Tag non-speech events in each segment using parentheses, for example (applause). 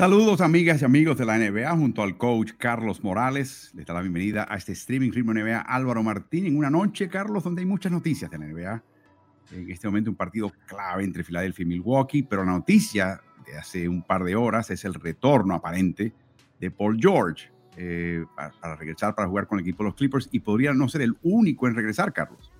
Saludos amigas y amigos de la NBA junto al coach Carlos Morales. Les da la bienvenida a este streaming ritmo NBA Álvaro Martín en una noche, Carlos, donde hay muchas noticias de la NBA. En este momento un partido clave entre Filadelfia y Milwaukee, pero la noticia de hace un par de horas es el retorno aparente de Paul George eh, para, regresar para jugar con el equipo de los Clippers y podría no ser el único en regresar, Carlos.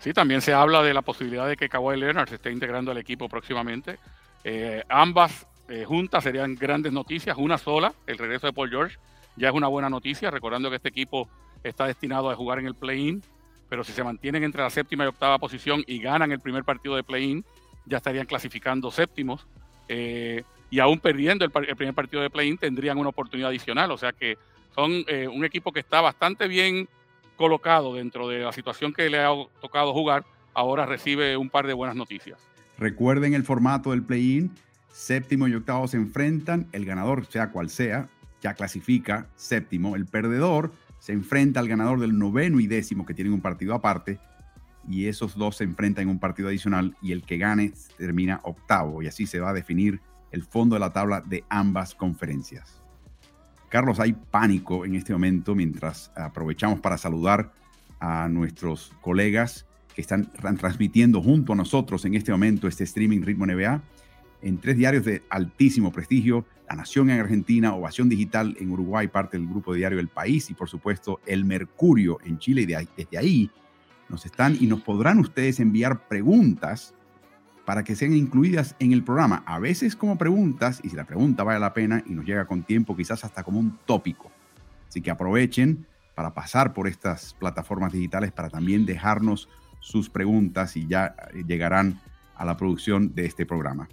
Sí, también se habla de la posibilidad de que Kawhi Leonard se esté integrando al equipo próximamente. Eh, ambas eh, juntas serían grandes noticias. Una sola, el regreso de Paul George, ya es una buena noticia, recordando que este equipo está destinado a jugar en el play-in, pero si se mantienen entre la séptima y octava posición y ganan el primer partido de play-in, ya estarían clasificando séptimos. Eh, y aún perdiendo el, primer partido de play-in, tendrían una oportunidad adicional. O sea que son eh, un equipo que está bastante bien colocado dentro de la situación que le ha tocado jugar. Ahora recibe un par de buenas noticias. Recuerden el formato del play-in Séptimo y octavo se enfrentan, el ganador, sea cual sea, ya clasifica séptimo. El perdedor se enfrenta al ganador del noveno y décimo, que tienen un partido aparte, y esos dos se enfrentan en un partido adicional, y el que gane termina octavo, y así se va a definir el fondo de la tabla de ambas conferencias. Carlos, hay pánico en este momento mientras aprovechamos para saludar a nuestros colegas que están transmitiendo junto a nosotros en este momento este streaming Ritmo NBA en tres diarios de altísimo prestigio, La Nación en Argentina, Ovación Digital en Uruguay, parte del grupo de diario El País y por supuesto El Mercurio en Chile. Y desde ahí nos están y nos podrán ustedes enviar preguntas para que sean incluidas en el programa. A veces como preguntas, y si la pregunta vale la pena y nos llega con tiempo, quizás hasta como un tópico. Así que aprovechen para pasar por estas plataformas digitales para también dejarnos sus preguntas y ya llegarán a la producción de este programa.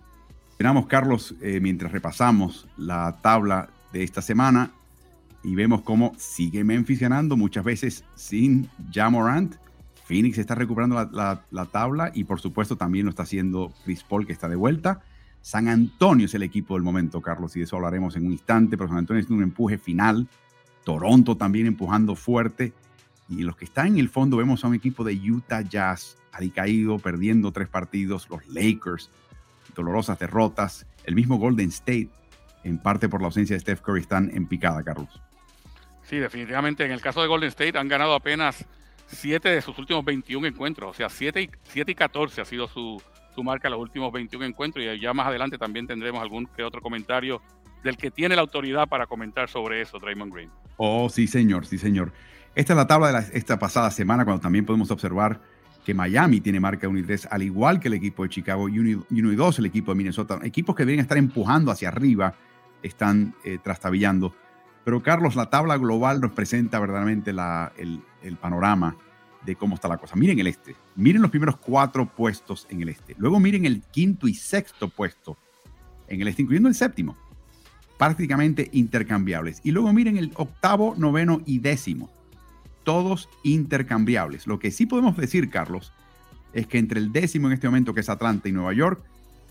Tenemos, Carlos, eh, mientras repasamos la tabla de esta semana y vemos cómo sigue Memphis ganando, muchas veces sin Jamorant. Phoenix está recuperando la, tabla y por supuesto también lo está haciendo Chris Paul que está de vuelta. San Antonio es el equipo del momento, Carlos, y de eso hablaremos en un instante, pero San Antonio es un empuje final. Toronto también empujando fuerte. Y los que están en el fondo vemos a un equipo de Utah Jazz, caído, perdiendo tres partidos, los Lakers, dolorosas derrotas. El mismo Golden State, en parte por la ausencia de Steph Curry, están en picada, Carlos. Sí, definitivamente. En el caso de Golden State han ganado apenas 7 de sus últimos 21 encuentros. O sea, 7 y, 7 y 14 ha sido su, su marca en los últimos 21 encuentros. Y ya más adelante también tendremos algún que otro comentario del que tiene la autoridad para comentar sobre eso, Draymond Green. Oh, sí, señor, sí, señor. Esta es la tabla de esta pasada semana, cuando también podemos observar que Miami tiene marca 1 y 3, al igual que el equipo de Chicago, y 1 y 2 el equipo de Minnesota. Equipos que deberían estar empujando hacia arriba están eh, trastabillando. Pero Carlos, la tabla global nos presenta verdaderamente la, el, el, panorama de cómo está la cosa. Miren el este, miren los primeros cuatro puestos en el este. Luego miren el quinto y sexto puesto en el este, incluyendo el séptimo. Prácticamente intercambiables. Y luego miren el octavo, noveno y décimo todos intercambiables. Lo que sí podemos decir, Carlos, es que entre el décimo en este momento, que es Atlanta y Nueva York,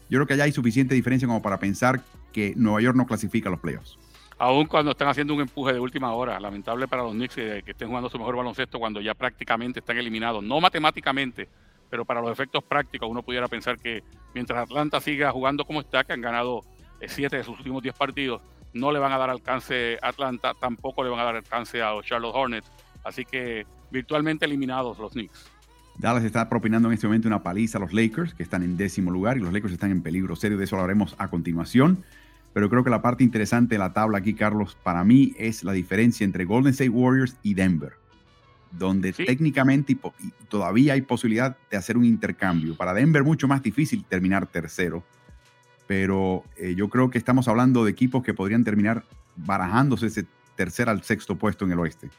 yo creo que allá hay suficiente diferencia como para pensar que Nueva York no clasifica a los playoffs. Aún cuando están haciendo un empuje de última hora, lamentable para los Knicks eh, que estén jugando su mejor baloncesto cuando ya prácticamente están eliminados, no matemáticamente, pero para los efectos prácticos uno pudiera pensar que mientras Atlanta siga jugando como está, que han ganado eh, siete de sus últimos diez partidos, no le van a dar alcance a Atlanta, tampoco le van a dar alcance a los Charlotte Hornets, Así que virtualmente eliminados los Knicks. Dallas está propinando en este momento una paliza a los Lakers, que están en décimo lugar, y los Lakers están en peligro serio. De eso hablaremos a continuación. Pero creo que la parte interesante de la tabla aquí, Carlos, para mí es la diferencia entre Golden State Warriors y Denver, donde técnicamente todavía hay posibilidad de hacer un intercambio. Para Denver mucho más difícil terminar tercero, pero eh, yo creo que estamos hablando de equipos que podrían terminar barajándose ese tercer al sexto puesto en el oeste.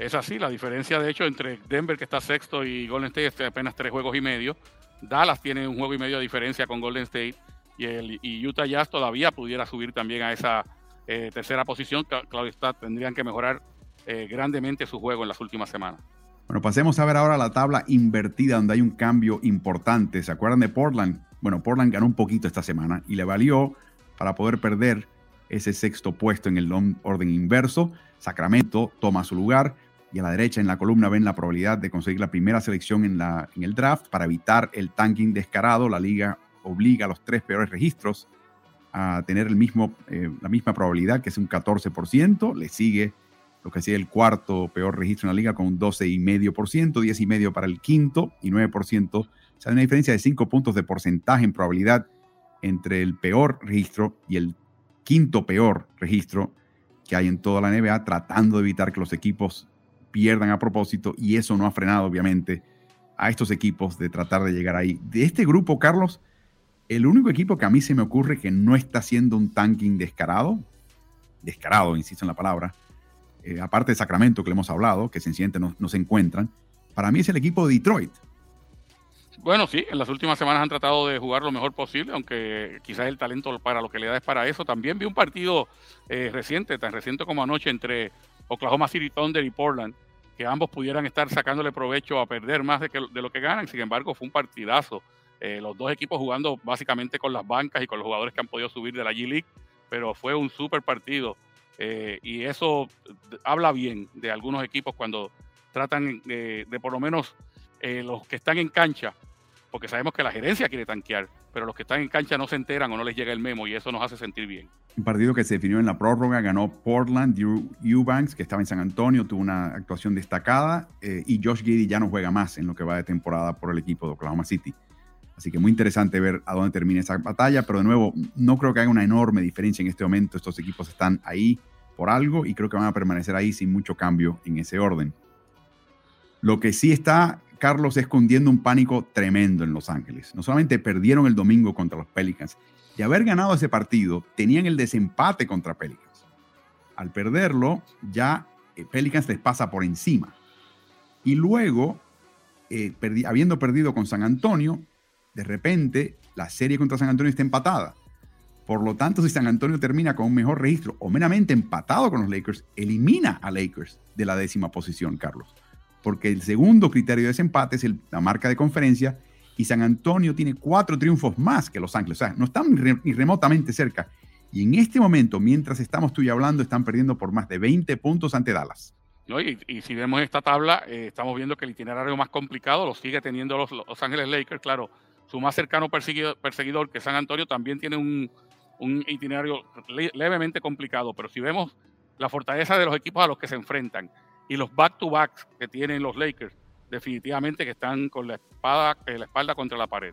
Es así, la diferencia de hecho entre Denver que está sexto y Golden State es apenas tres juegos y medio. Dallas tiene un juego y medio de diferencia con Golden State y, el, y Utah Jazz todavía pudiera subir también a esa eh, tercera posición. Claudio está, tendrían que mejorar eh, grandemente su juego en las últimas semanas. Bueno, pasemos a ver ahora la tabla invertida donde hay un cambio importante. ¿Se acuerdan de Portland? Bueno, Portland ganó un poquito esta semana y le valió para poder perder ese sexto puesto en el orden inverso. Sacramento toma su lugar y a la derecha en la columna ven la probabilidad de conseguir la primera selección en, la, en el draft para evitar el tanking descarado. La liga obliga a los tres peores registros a tener el mismo, eh, la misma probabilidad, que es un 14%. Le sigue lo que sigue el cuarto peor registro en la liga con un 12,5%, 10,5% para el quinto y 9%. O sea, hay una diferencia de 5 puntos de porcentaje en probabilidad entre el peor registro y el quinto peor registro que hay en toda la NBA, tratando de evitar que los equipos pierdan a propósito y eso no ha frenado obviamente a estos equipos de tratar de llegar ahí. De este grupo, Carlos, el único equipo que a mí se me ocurre que no está haciendo un tanking descarado, descarado, insisto en la palabra, eh, aparte de Sacramento que le hemos hablado, que sencillamente no, no se encuentran, para mí es el equipo de Detroit. Bueno, sí, en las últimas semanas han tratado de jugar lo mejor posible, aunque quizás el talento para lo que le da es para eso. También vi un partido eh, reciente, tan reciente como anoche, entre Oklahoma City Thunder y Portland, que ambos pudieran estar sacándole provecho a perder más de, de lo que ganan. Sin embargo, fue un partidazo. Eh, los dos equipos jugando básicamente con las bancas y con los jugadores que han podido subir de la G-League, pero fue un súper partido. Eh, y eso habla bien de algunos equipos cuando tratan de, por lo menos los que están en cancha, porque sabemos que la gerencia quiere tanquear, pero los que están en cancha no se enteran o no les llega el memo y eso nos hace sentir bien. Un partido que se definió en la prórroga, ganó Portland, Eubanks, que estaba en San Antonio, tuvo una actuación destacada eh, y Josh Giddy ya no juega más en lo que va de temporada por el equipo de Oklahoma City. Así que muy interesante ver a dónde termina esa batalla, pero de nuevo, no creo que haya una enorme diferencia en este momento. Estos equipos están ahí por algo y creo que van a permanecer ahí sin mucho cambio en ese orden. Lo que sí está Carlos escondiendo un pánico tremendo en Los Ángeles. No solamente perdieron el domingo contra los Pelicans, de haber ganado ese partido, tenían el desempate contra Pelicans. Al perderlo, ya eh, Pelicans les pasa por encima. Y luego, eh, habiendo perdido con San Antonio, de repente la serie contra San Antonio está empatada. Por lo tanto, si San Antonio termina con un mejor registro o meramente empatado con los Lakers, elimina a Lakers de la décima posición, Carlos porque el segundo criterio de desempate es la marca de conferencia y San Antonio tiene cuatro triunfos más que Los Ángeles. O sea, no están ni remotamente cerca. Y en este momento, mientras estamos tú y hablando, están perdiendo por más de 20 puntos ante Dallas. y, si vemos esta tabla, eh, estamos viendo que el itinerario más complicado lo sigue teniendo los, los Ángeles Lakers. Claro, su más cercano perseguidor, que San Antonio, también tiene un itinerario levemente complicado. Pero si vemos la fortaleza de los equipos a los que se enfrentan, y los back-to-backs que tienen los Lakers, definitivamente que están con la, espada, eh, la espalda contra la pared.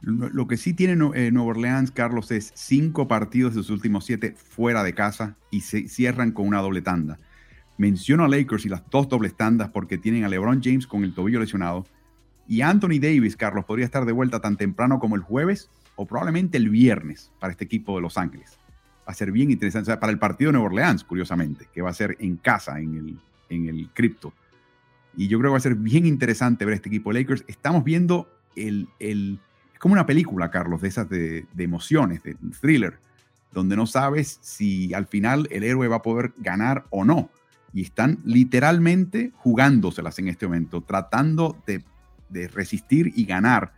Lo que sí tiene eh, Nueva Orleans, Carlos, es cinco partidos de sus últimos siete fuera de casa y se cierran con una doble tanda. Menciono a Lakers y las dos dobles tandas porque tienen a LeBron James con el tobillo lesionado y Anthony Davis, Carlos, podría estar de vuelta tan temprano como el jueves o probablemente el viernes para este equipo de Los Ángeles. Va a ser bien interesante. para el partido de Nueva Orleans, curiosamente, que va a ser en casa, en el en el cripto. Y yo creo que va a ser bien interesante ver este equipo Lakers. Estamos viendo el, el es como una película, Carlos, de esas de, de, emociones, de thriller, donde no sabes si al final el héroe va a poder ganar o no. Y están literalmente jugándoselas en este momento, tratando de, de resistir y ganar.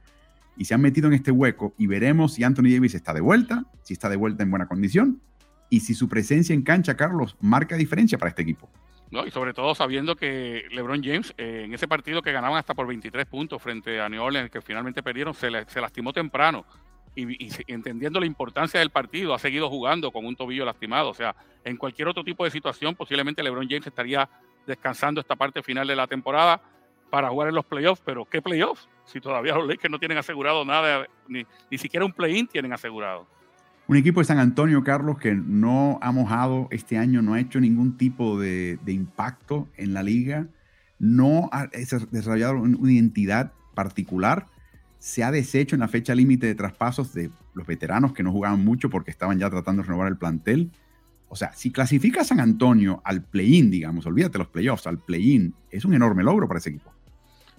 Y se han metido en este hueco y veremos si Anthony Davis está de vuelta, si está de vuelta en buena condición y si su presencia en cancha, Carlos, marca diferencia para este equipo. ¿No? Y sobre todo sabiendo que LeBron James, eh, en ese partido que ganaban hasta por 23 puntos frente a New Orleans, que finalmente perdieron, se, se lastimó temprano. Y, entendiendo la importancia del partido, ha seguido jugando con un tobillo lastimado. O sea, en cualquier otro tipo de situación, posiblemente LeBron James estaría descansando esta parte final de la temporada para jugar en los playoffs. Pero ¿qué playoffs? Si todavía los Lakers no tienen asegurado nada, ni, ni siquiera un play-in tienen asegurado. Un equipo de San Antonio, Carlos, que no ha mojado este año, no ha hecho ningún tipo de, impacto en la liga, no ha desarrollado una identidad particular, se ha deshecho en la fecha límite de traspasos de los veteranos que no jugaban mucho porque estaban ya tratando de renovar el plantel. O sea, si clasifica a San Antonio al play-in, digamos, olvídate los playoffs, al play-in, es un enorme logro para ese equipo.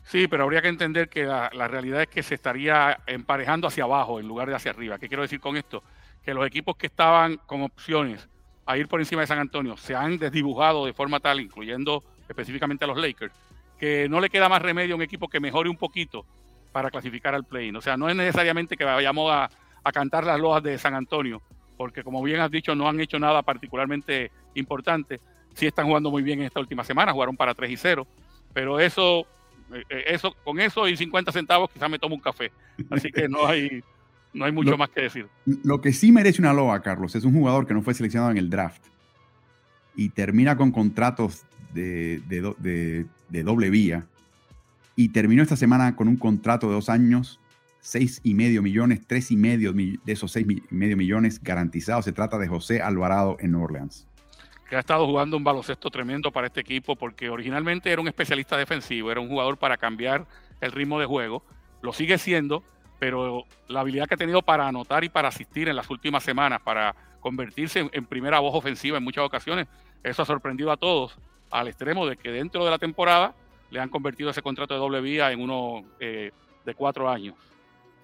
Sí, pero habría que entender que la, realidad es que se estaría emparejando hacia abajo en lugar de hacia arriba. ¿Qué quiero decir con esto? Que los equipos que estaban con opciones a ir por encima de San Antonio se han desdibujado de forma tal, incluyendo específicamente a los Lakers, que no le queda más remedio a un equipo que mejore un poquito para clasificar al play-in. O sea, no es necesariamente que vayamos a, a cantar las loas de San Antonio, porque como bien has dicho, no han hecho nada particularmente importante. Sí están jugando muy bien en esta última semana, jugaron para 3 y 0, pero eso, eh, eh, eso con eso y 50 centavos quizás me tomo un café. Así que no hay, (laughs) no hay mucho más que decir. Lo que sí merece una loa, Carlos, es un jugador que no fue seleccionado en el draft y termina con contratos de, de, de doble vía y terminó esta semana con un contrato de dos años seis y medio millones, tres y medio de esos seis y medio millones garantizados. Se trata de José Alvarado en New Orleans. Que ha estado jugando un baloncesto tremendo para este equipo porque originalmente era un especialista defensivo, era un jugador para cambiar el ritmo de juego. Lo sigue siendo, pero la habilidad que ha tenido para anotar y para asistir en las últimas semanas, para convertirse en, primera voz ofensiva en muchas ocasiones, eso ha sorprendido a todos al extremo de que dentro de la temporada le han convertido ese contrato de doble vía en uno eh, de cuatro años.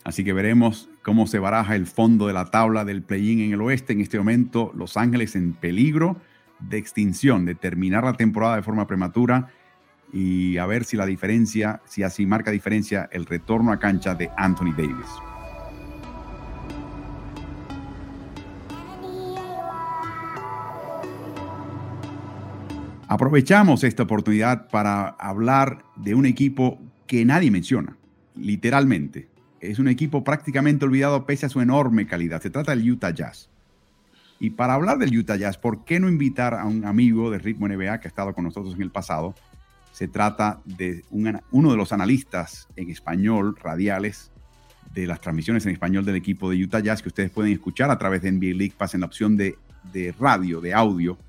Así que veremos cómo se baraja el fondo de la tabla del play-in en el oeste. En este momento, Los Ángeles en peligro de extinción, de terminar la temporada de forma prematura y a ver si la diferencia, si así marca diferencia el retorno a cancha de Anthony Davis. Aprovechamos esta oportunidad para hablar de un equipo que nadie menciona, literalmente, es un equipo prácticamente olvidado pese a su enorme calidad. Se trata del Utah Jazz. Y para hablar del Utah Jazz, ¿por qué no invitar a un amigo de Ritmo NBA que ha estado con nosotros en el pasado? Se trata de uno de los analistas en español radiales de las transmisiones en español del equipo de Utah Jazz que ustedes pueden escuchar a través de NBA League Pass en la opción de, de radio, de audio.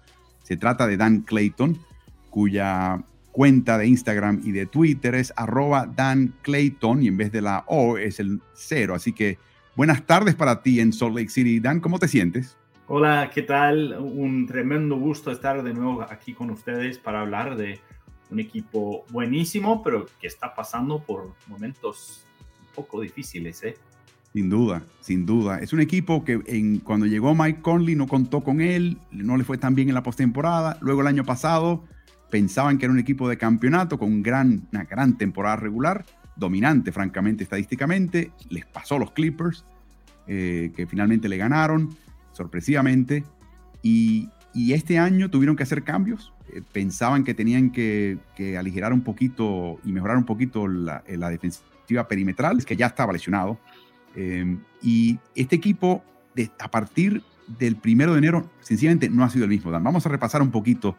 Se trata de Dan Clayton, cuya cuenta de Instagram y de Twitter es arroba Dan Clayton y en vez de la O es el cero. Así que buenas tardes para ti en Salt Lake City. Dan, ¿cómo te sientes? Hola, ¿qué tal? Un tremendo gusto estar de nuevo aquí con ustedes para hablar de un equipo buenísimo, pero que está pasando por momentos un poco difíciles, ¿eh? Sin duda, sin duda. Es un equipo que en, cuando llegó Mike Conley no contó con él, no le fue tan bien en la postemporada. Luego el año pasado pensaban que era un equipo de campeonato con gran, una gran temporada regular, dominante francamente estadísticamente, les pasó los Clippers, eh, que finalmente le ganaron sorpresivamente, y, este año tuvieron que hacer cambios, eh, pensaban que tenían que, aligerar un poquito y mejorar un poquito la, eh, defensiva perimetral, que ya estaba lesionado, y este equipo a partir del primero de enero sencillamente no ha sido el mismo. Vamos a repasar un poquito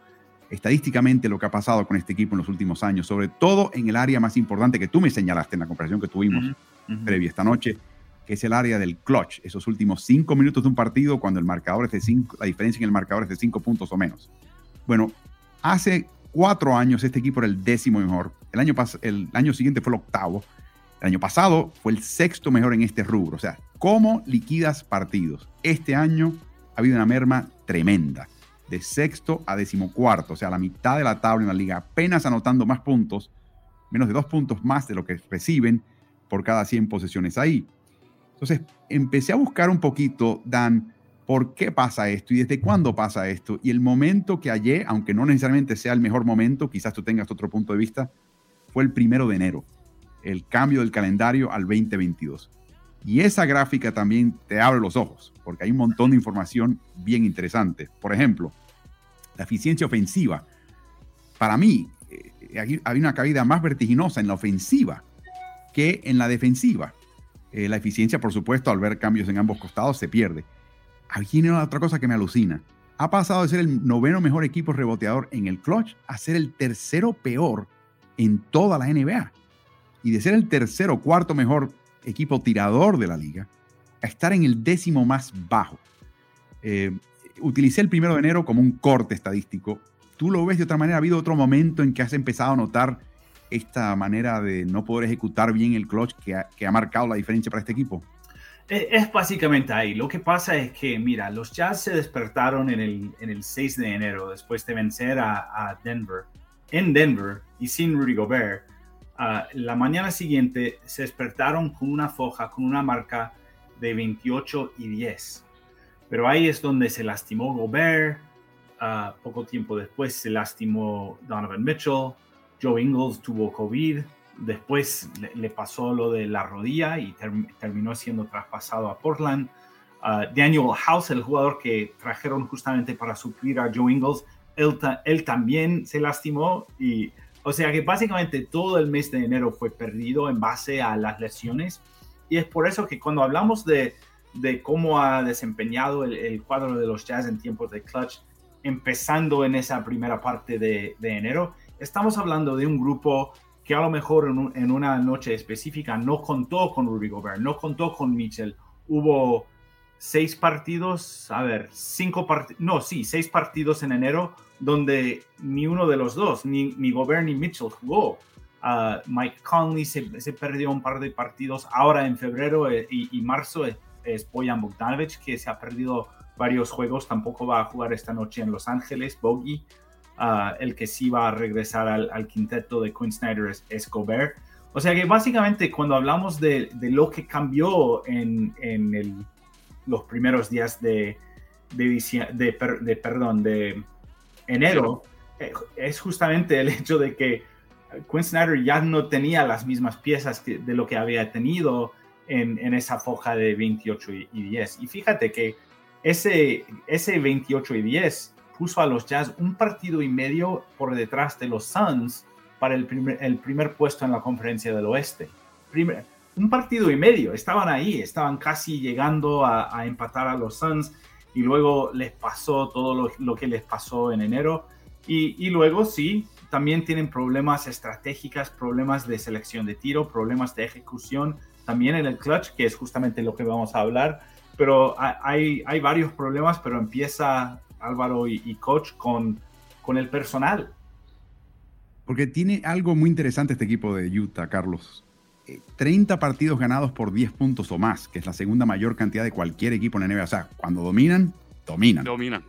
estadísticamente lo que ha pasado con este equipo en los últimos años, sobre todo en el área más importante que tú me señalaste en la conversación que tuvimos previa esta noche, que es el área del clutch, esos últimos cinco minutos de un partido cuando el marcador es de cinco, la diferencia en el marcador es de cinco puntos o menos. Bueno, hace cuatro años este equipo era el décimo mejor, el año, el año siguiente fue el octavo, el año pasado fue el sexto mejor en este rubro, o sea, ¿cómo liquidas partidos? Este año ha habido una merma tremenda de sexto a decimocuarto, o sea, la mitad de la tabla en la liga, apenas anotando más puntos, menos de dos puntos más de lo que reciben por cada 100 posesiones ahí. Entonces, empecé a buscar un poquito, Dan, por qué pasa esto y desde cuándo pasa esto. Y el momento que hallé, aunque no necesariamente sea el mejor momento, quizás tú tengas otro punto de vista, fue el primero de enero, el cambio del calendario al 2022. Y esa gráfica también te abre los ojos, porque hay un montón de información bien interesante. Por ejemplo, la eficiencia ofensiva. Para mí, eh, hay una caída más vertiginosa en la ofensiva que en la defensiva. Eh, la eficiencia, por supuesto, al ver cambios en ambos costados, se pierde. Aquí viene otra cosa que me alucina. Ha pasado de ser el noveno mejor equipo reboteador en el clutch a ser el tercero peor en toda la NBA. Y de ser el tercero cuarto mejor equipo tirador de la liga, a estar en el décimo más bajo. Eh, utilicé el primero de enero como un corte estadístico. ¿Tú lo ves de otra manera? ¿Ha habido otro momento en que has empezado a notar esta manera de no poder ejecutar bien el clutch que ha, marcado la diferencia para este equipo? E, es, básicamente ahí. Lo que pasa es que, mira, los Jazz se despertaron en el, en el 6 de enero después de vencer a, Denver, en Denver y sin Rudy Gobert. Ah, la mañana siguiente se despertaron con una foja, con una marca de 28 y 10. Pero ahí es donde se lastimó Gobert. Uh, poco tiempo después se lastimó Donovan Mitchell. Joe Ingles tuvo COVID. Después le, pasó lo de la rodilla y terminó siendo traspasado a Portland. Uh, Daniel House, el jugador que trajeron justamente para suplir a Joe Ingles, él, también se lastimó. Y, o sea que básicamente todo el mes de enero fue perdido en base a las lesiones. Y es por eso que cuando hablamos de, de cómo ha desempeñado el, el, cuadro de los Jazz en tiempos de clutch, empezando en esa primera parte de, de enero, estamos hablando de un grupo que a lo mejor en, una noche específica no contó con Ruby Gobert, no contó con Mitchell. Hubo seis partidos, a ver, cinco partidos, no, sí, seis partidos en enero donde ni uno de los dos, ni, ni Gobert ni Mitchell jugó. Uh, Mike Conley se, perdió un par de partidos ahora en febrero eh, y, marzo. Es, es Boyan Bogdanovic que se ha perdido varios juegos, tampoco va a jugar esta noche en Los Ángeles, Bogey. El que sí va a regresar al, quinteto de Quinn Snyder es, Gobert. O sea que básicamente cuando hablamos de, lo que cambió en, los primeros días de, de, perdón, de enero, eh, es justamente el hecho de que Quinn Snyder ya no tenía las mismas piezas que, de lo que había tenido en, esa foja de 28 y, y 10. Y fíjate que ese, ese 28 y 10 puso a los Jazz un partido y medio por detrás de los Suns para el primer, el primer puesto en la conferencia del oeste. un partido y medio, estaban ahí, estaban casi llegando a, empatar a los Suns y luego les pasó todo lo, que les pasó en enero. Y, y, luego sí, también tienen problemas estratégicos, problemas de selección de tiro, problemas de ejecución, también en el clutch, que es justamente lo que vamos a hablar. Pero hay, hay varios problemas, pero empieza Álvaro y, coach con, con el personal. Porque tiene algo muy interesante este equipo de Utah, Carlos. 30 eh, partidos ganados por 10 puntos o más, que es la segunda mayor cantidad de cualquier equipo en la NBA. O sea, cuando dominan, dominan. Dominan.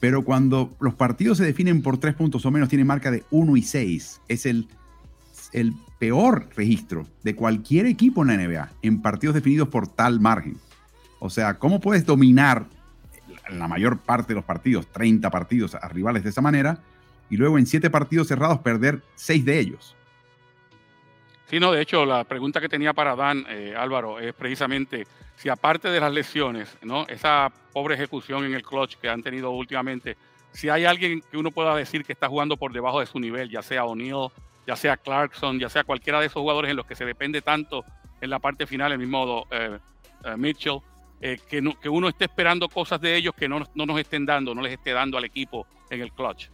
Pero cuando los partidos se definen por 3 puntos o menos, tiene marca de 1 y 6. Es el, el peor registro de cualquier equipo en la NBA en partidos definidos por tal margen. O sea, ¿cómo puedes dominar en la mayor parte de los partidos, 30 partidos a rivales de esa manera, y luego en 7 partidos cerrados perder 6 de ellos. Sí, no, de hecho, la pregunta que tenía para Dan, eh, Álvaro, es precisamente si aparte de las lesiones, ¿no? esa pobre ejecución en el clutch que han tenido últimamente, si hay alguien que uno pueda decir que está jugando por debajo de su nivel, ya sea O'Neill, ya sea Clarkson, ya sea cualquiera de esos jugadores en los que se depende tanto en la parte final, el mismo eh, eh, Mitchell, eh, que, que, uno esté esperando cosas de ellos que no, no, nos estén dando, no les esté dando al equipo en el clutch.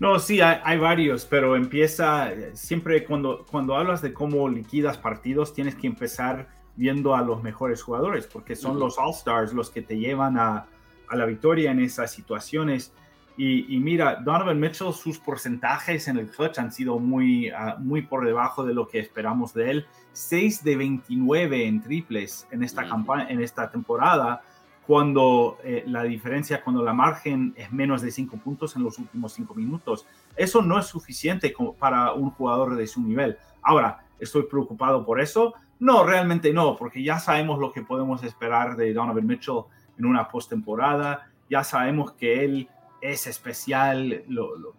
No, sí, hay, varios, pero empieza siempre cuando, cuando hablas de cómo liquidas partidos, tienes que empezar viendo a los mejores jugadores, porque son los All-Stars los que te llevan a, a, la victoria en esas situaciones. Y, mira, Donovan Mitchell, sus porcentajes en el clutch han sido muy, ah, muy por debajo de lo que esperamos de él. 6 de 29 en triples en esta, campaña, en esta temporada, cuando eh, la diferencia, cuando la margen es menos de 5 puntos en los últimos 5 minutos. Eso no es suficiente para un jugador de su nivel. Ahora, ¿estoy preocupado por eso? No, realmente no, porque ya sabemos lo que podemos esperar de Donovan Mitchell en una postemporada. Ya sabemos que él es especial, lo,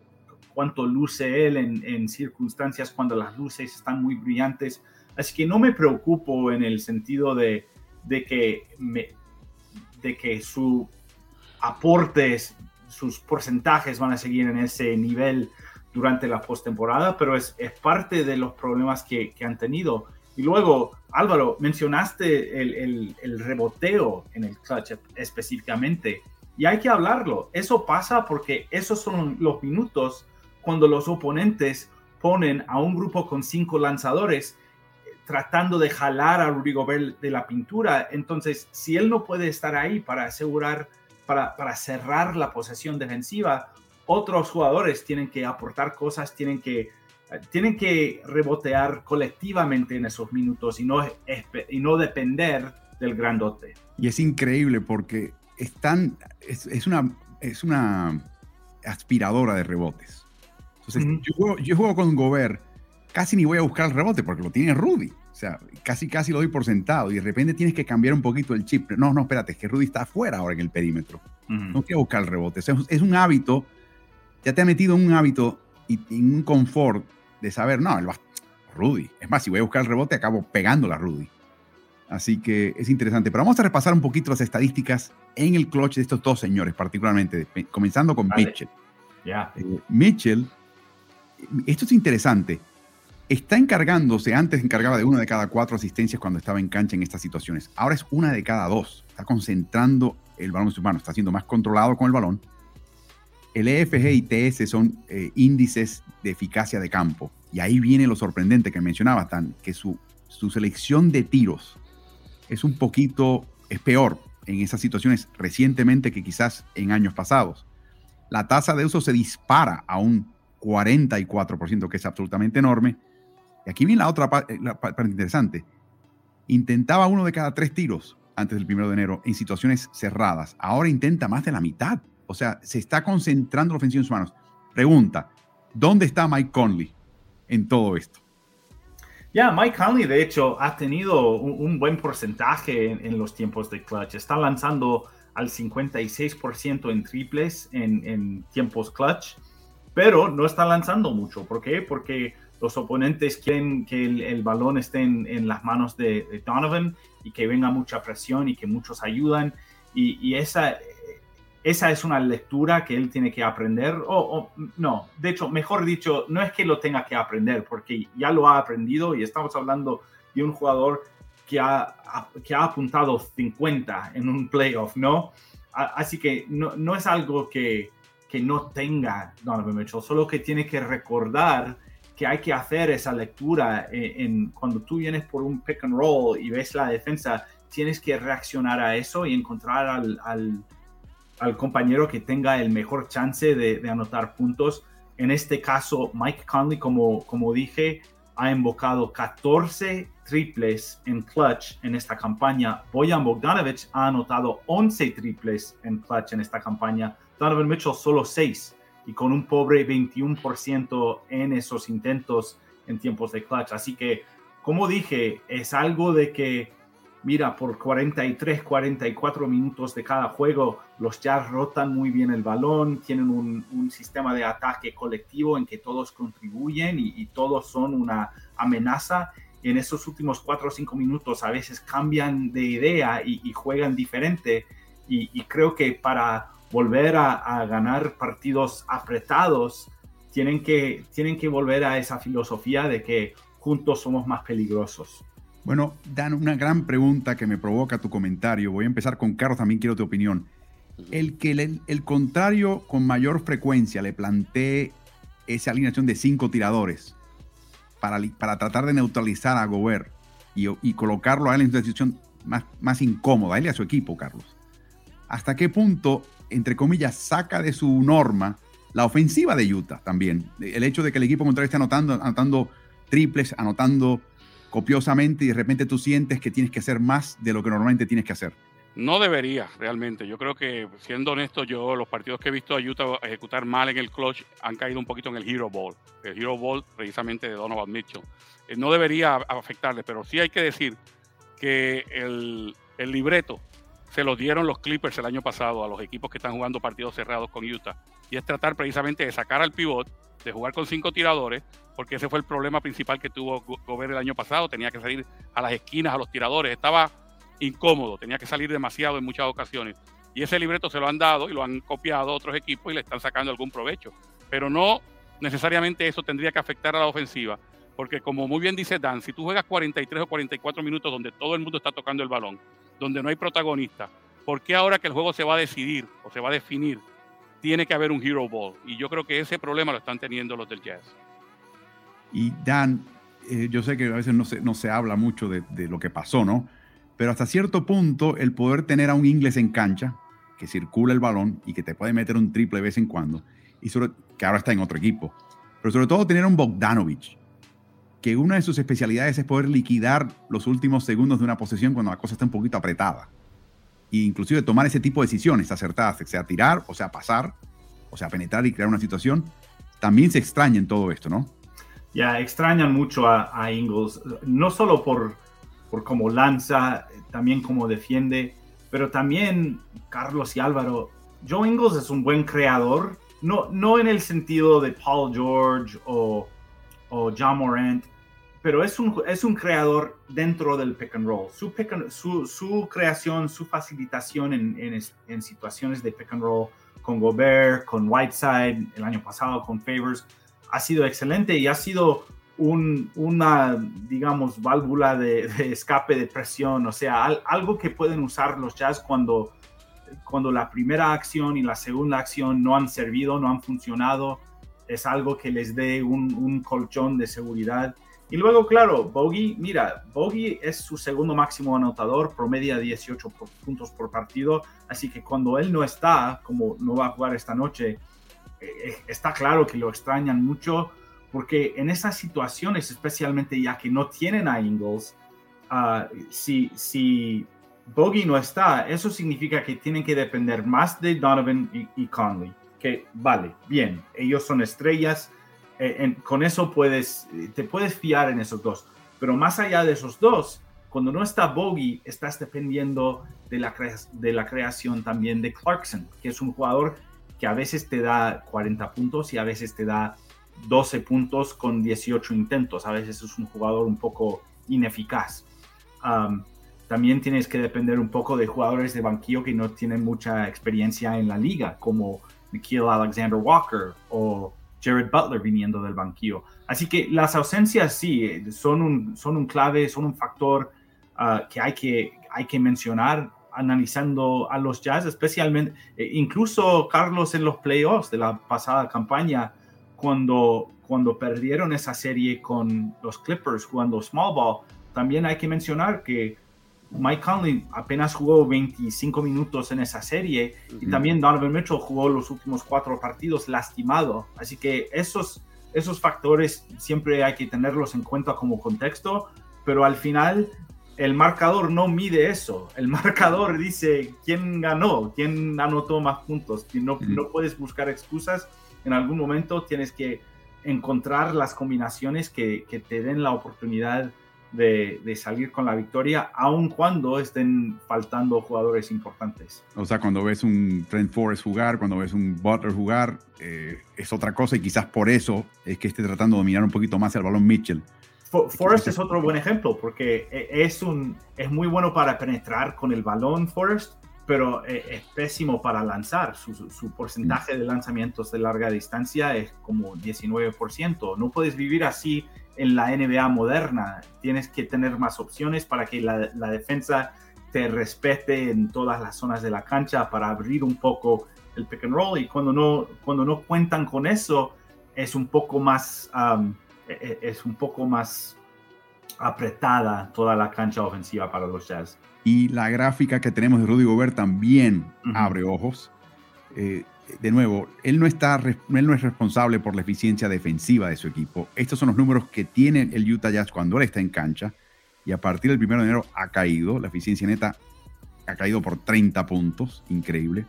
cuánto luce él en, circunstancias cuando las luces están muy brillantes. Así que no me preocupo en el sentido de, que, me, de que su aportes, sus porcentajes van a seguir en ese nivel durante la postemporada, pero es, es, parte de los problemas que, han tenido. Y luego, Álvaro, mencionaste el, el reboteo en el clutch específicamente. Y hay que hablarlo. Eso pasa porque esos son los minutos cuando los oponentes ponen a un grupo con cinco lanzadores eh, tratando de jalar a Rudy Gobert de la pintura. Entonces, si él no puede estar ahí para asegurar, para, para cerrar la posesión defensiva, otros jugadores tienen que aportar cosas, tienen que, eh, tienen que rebotear colectivamente en esos minutos y no, y no depender del grandote. Y es increíble porque están, es, es, una, es una aspiradora de rebotes. Entonces, yo, juego, yo, juego, con Gobert, casi ni voy a buscar el rebote porque lo tiene Rudy. O sea, casi casi lo doy por sentado y de repente tienes que cambiar un poquito el chip. No, no, espérate, es que Rudy está afuera ahora en el perímetro. No quiero buscar el rebote. O sea, es un hábito, ya te ha metido en un hábito y en un confort de saber, no, el Rudy. Es más, si voy a buscar el rebote, acabo pegando la Rudy. Así que es interesante. Pero vamos a repasar un poquito las estadísticas en el clutch de estos dos señores, particularmente, comenzando con Mitchell. Yeah. Eh, Mitchell, esto es interesante está encargándose, antes encargaba de una de cada cuatro asistencias cuando estaba en cancha en estas situaciones. Ahora es una de cada dos. Está concentrando el balón en sus manos, está siendo más controlado con el balón. El EFG y TS son eh, índices de eficacia de campo. Y ahí viene lo sorprendente que mencionaba, Tan, que su, su selección de tiros es un poquito, es peor en esas situaciones recientemente que quizás en años pasados. La tasa de uso se dispara a un 44%, que es absolutamente enorme y aquí viene la otra eh, parte interesante. Intentaba uno de cada tres tiros antes del primero de enero en situaciones cerradas. Ahora intenta más de la mitad. O sea, se está concentrando la ofensiva en sus manos. Pregunta, ¿dónde está Mike Conley en todo esto? Ya, Mike Conley, de hecho, ha tenido un, buen porcentaje en, los tiempos de clutch. Está lanzando al 56% en triples en, tiempos clutch, pero no está lanzando mucho. ¿Por qué? Porque los oponentes quieren que el, balón esté en, las manos de, Donovan y que venga mucha presión y que muchos ayudan. Y, esa, esa es una lectura que él tiene que aprender. O, no, de hecho, mejor dicho, no es que lo tenga que aprender, porque ya lo ha aprendido y estamos hablando de un jugador que ha, que ha apuntado 50 en un playoff, ¿no? Así que no, no es algo que, que no tenga Donovan Mitchell, solo que tiene que recordar que hay que hacer esa lectura eh, en, cuando tú vienes por un pick and roll y ves la defensa, tienes que reaccionar a eso y encontrar al, al, compañero que tenga el mejor chance de, anotar puntos. En este caso, Mike Conley, como, como dije, ha invocado 14 triples en clutch en esta campaña. Boyan Bogdanovich ha anotado 11 triples en clutch en esta campaña. Donovan Mitchell solo 6 y con un pobre 21% en esos intentos en tiempos de clutch. Así que, como dije, es algo de que, mira, por 43, 44 minutos de cada juego, los Jazz rotan muy bien el balón, tienen un, sistema de ataque colectivo en que todos contribuyen y, todos son una amenaza. en esos últimos 4 o 5 minutos a veces cambian de idea y, juegan diferente. y creo que para volver a, ganar partidos apretados, tienen que, tienen que volver a esa filosofía de que juntos somos más peligrosos. Bueno, Dan, una gran pregunta que me provoca tu comentario. Voy a empezar con Carlos, también quiero tu opinión. El que el, contrario con mayor frecuencia le plantee esa alineación de cinco tiradores para, para tratar de neutralizar a Gobert y, colocarlo a él en una situación más, más incómoda, él y a su equipo, Carlos. ¿Hasta qué punto entre comillas, saca de su norma la ofensiva de Utah también. El hecho de que el equipo contrario esté anotando, anotando triples, anotando copiosamente y de repente tú sientes que tienes que hacer más de lo que normalmente tienes que hacer. No debería, realmente. Yo creo que, siendo honesto, yo los partidos que he visto a Utah ejecutar mal en el clutch han caído un poquito en el Hero Ball. El Hero Ball, precisamente, de Donovan Mitchell. Eh, no debería afectarle, pero sí hay que decir que el, el libreto se lo dieron los Clippers el año pasado a los equipos que están jugando partidos cerrados con Utah. Y es tratar precisamente de sacar al pivot, de jugar con cinco tiradores, porque ese fue el problema principal que tuvo Gobert el año pasado. Tenía que salir a las esquinas, a los tiradores. Estaba incómodo, tenía que salir demasiado en muchas ocasiones. Y ese libreto se lo han dado y lo han copiado otros equipos y le están sacando algún provecho. Pero no necesariamente eso tendría que afectar a la ofensiva, porque como muy bien dice Dan, si tú juegas 43 o 44 minutos donde todo el mundo está tocando el balón, donde no hay protagonista, ¿por qué ahora que el juego se va a decidir o se va a definir, tiene que haber un Hero Ball? Y yo creo que ese problema lo están teniendo los del Jazz. Y Dan, eh, yo sé que a veces no se, no se habla mucho de, lo que pasó, ¿no? Pero hasta cierto punto, el poder tener a un inglés en cancha, que circula el balón y que te puede meter un triple de vez en cuando, y sobre, que ahora está en otro equipo, pero sobre todo tener a un Bogdanovich, que una de sus especialidades es poder liquidar los últimos segundos de una posesión cuando la cosa está un poquito apretada. E inclusive tomar ese tipo de decisiones acertadas, sea tirar, o sea pasar, o sea penetrar y crear una situación. También se extraña en todo esto, ¿no? Ya, extrañan mucho a, a Ingles, no solo por, por cómo lanza, también cómo defiende, pero también Carlos y Álvaro. Joe Ingles es un buen creador, no, no en el sentido de Paul George o, o John Morant, pero es un, es un creador dentro del pick and roll. Su, creación, su facilitación en, en, en, situaciones de pick and roll con Gobert, con Whiteside, el año pasado con Favors, ha sido excelente y ha sido un, una, digamos, válvula de, escape de presión, o sea, al, algo que pueden usar los Jazz cuando, cuando la primera acción y la segunda acción no han servido, no han funcionado, es algo que les dé un, un colchón de seguridad. Y luego, claro, Bogey, mira, Bogey es su segundo máximo anotador, promedia 18 puntos por partido, así que cuando él no está, como no va a jugar esta noche, eh, eh, está claro que lo extrañan mucho, porque en esas situaciones, especialmente ya que no tienen a Ingles, uh, si, si Bogey no está, eso significa que tienen que depender más de Donovan y, Conley, que vale, bien, ellos son estrellas, eh, con eso puedes, te puedes fiar en esos dos. Pero más allá de esos dos, cuando no está Bogey, estás dependiendo de la, de la creación también de Clarkson, que es un jugador que a veces te da 40 puntos y a veces te da 12 puntos con 18 intentos. A veces es un jugador un poco ineficaz. también tienes que depender un poco de jugadores de banquillo que no tienen mucha experiencia en la liga, como Nikhil Alexander Walker o Jared Butler viniendo del banquillo. Así que las ausencias sí, eh, son un, son un clave, son un factor ah, que, hay que hay que mencionar analizando a los Jazz, especialmente, eh, incluso Carlos en los playoffs de la pasada campaña, cuando, cuando perdieron esa serie con los Clippers jugando small ball, también hay que mencionar que Mike Conley apenas jugó 25 minutos en esa serie y también Donovan Mitchell jugó los últimos cuatro partidos lastimado. Así que esos, esos factores siempre hay que tenerlos en cuenta como contexto, pero al final el marcador no mide eso. El marcador dice quién ganó, quién anotó más puntos. No, no puedes buscar excusas. En algún momento tienes que encontrar las combinaciones que, que te den la oportunidad de, salir con la victoria, aun cuando estén faltando jugadores importantes. O sea, cuando ves un Trent Forrest jugar, cuando ves un Butler jugar, eh, es otra cosa y quizás por eso es que esté tratando de dominar un poquito más el balón Mitchell. Forrest es otro buen ejemplo porque e, es, un, es muy bueno para penetrar con el balón Forrest, pero eh, es pésimo para lanzar. Su, su, porcentaje de lanzamientos de larga distancia es como 19%. No puedes vivir así en la NBA moderna. Tienes que tener más opciones para que la, defensa te respete en todas las zonas de la cancha para abrir un poco el pick and roll. Y cuando no, cuando no cuentan con eso, es un poco más, um, es un poco más apretada toda la cancha ofensiva para los Jazz. Y la gráfica que tenemos de Rudy Gobert también abre ojos. Eh, de nuevo, él no, está, él no es responsable por la eficiencia defensiva de su equipo. Estos son los números que tiene el Utah Jazz cuando él está en cancha. Y a partir del 1 de enero ha caído. La eficiencia neta ha caído por 30 puntos. Increíble.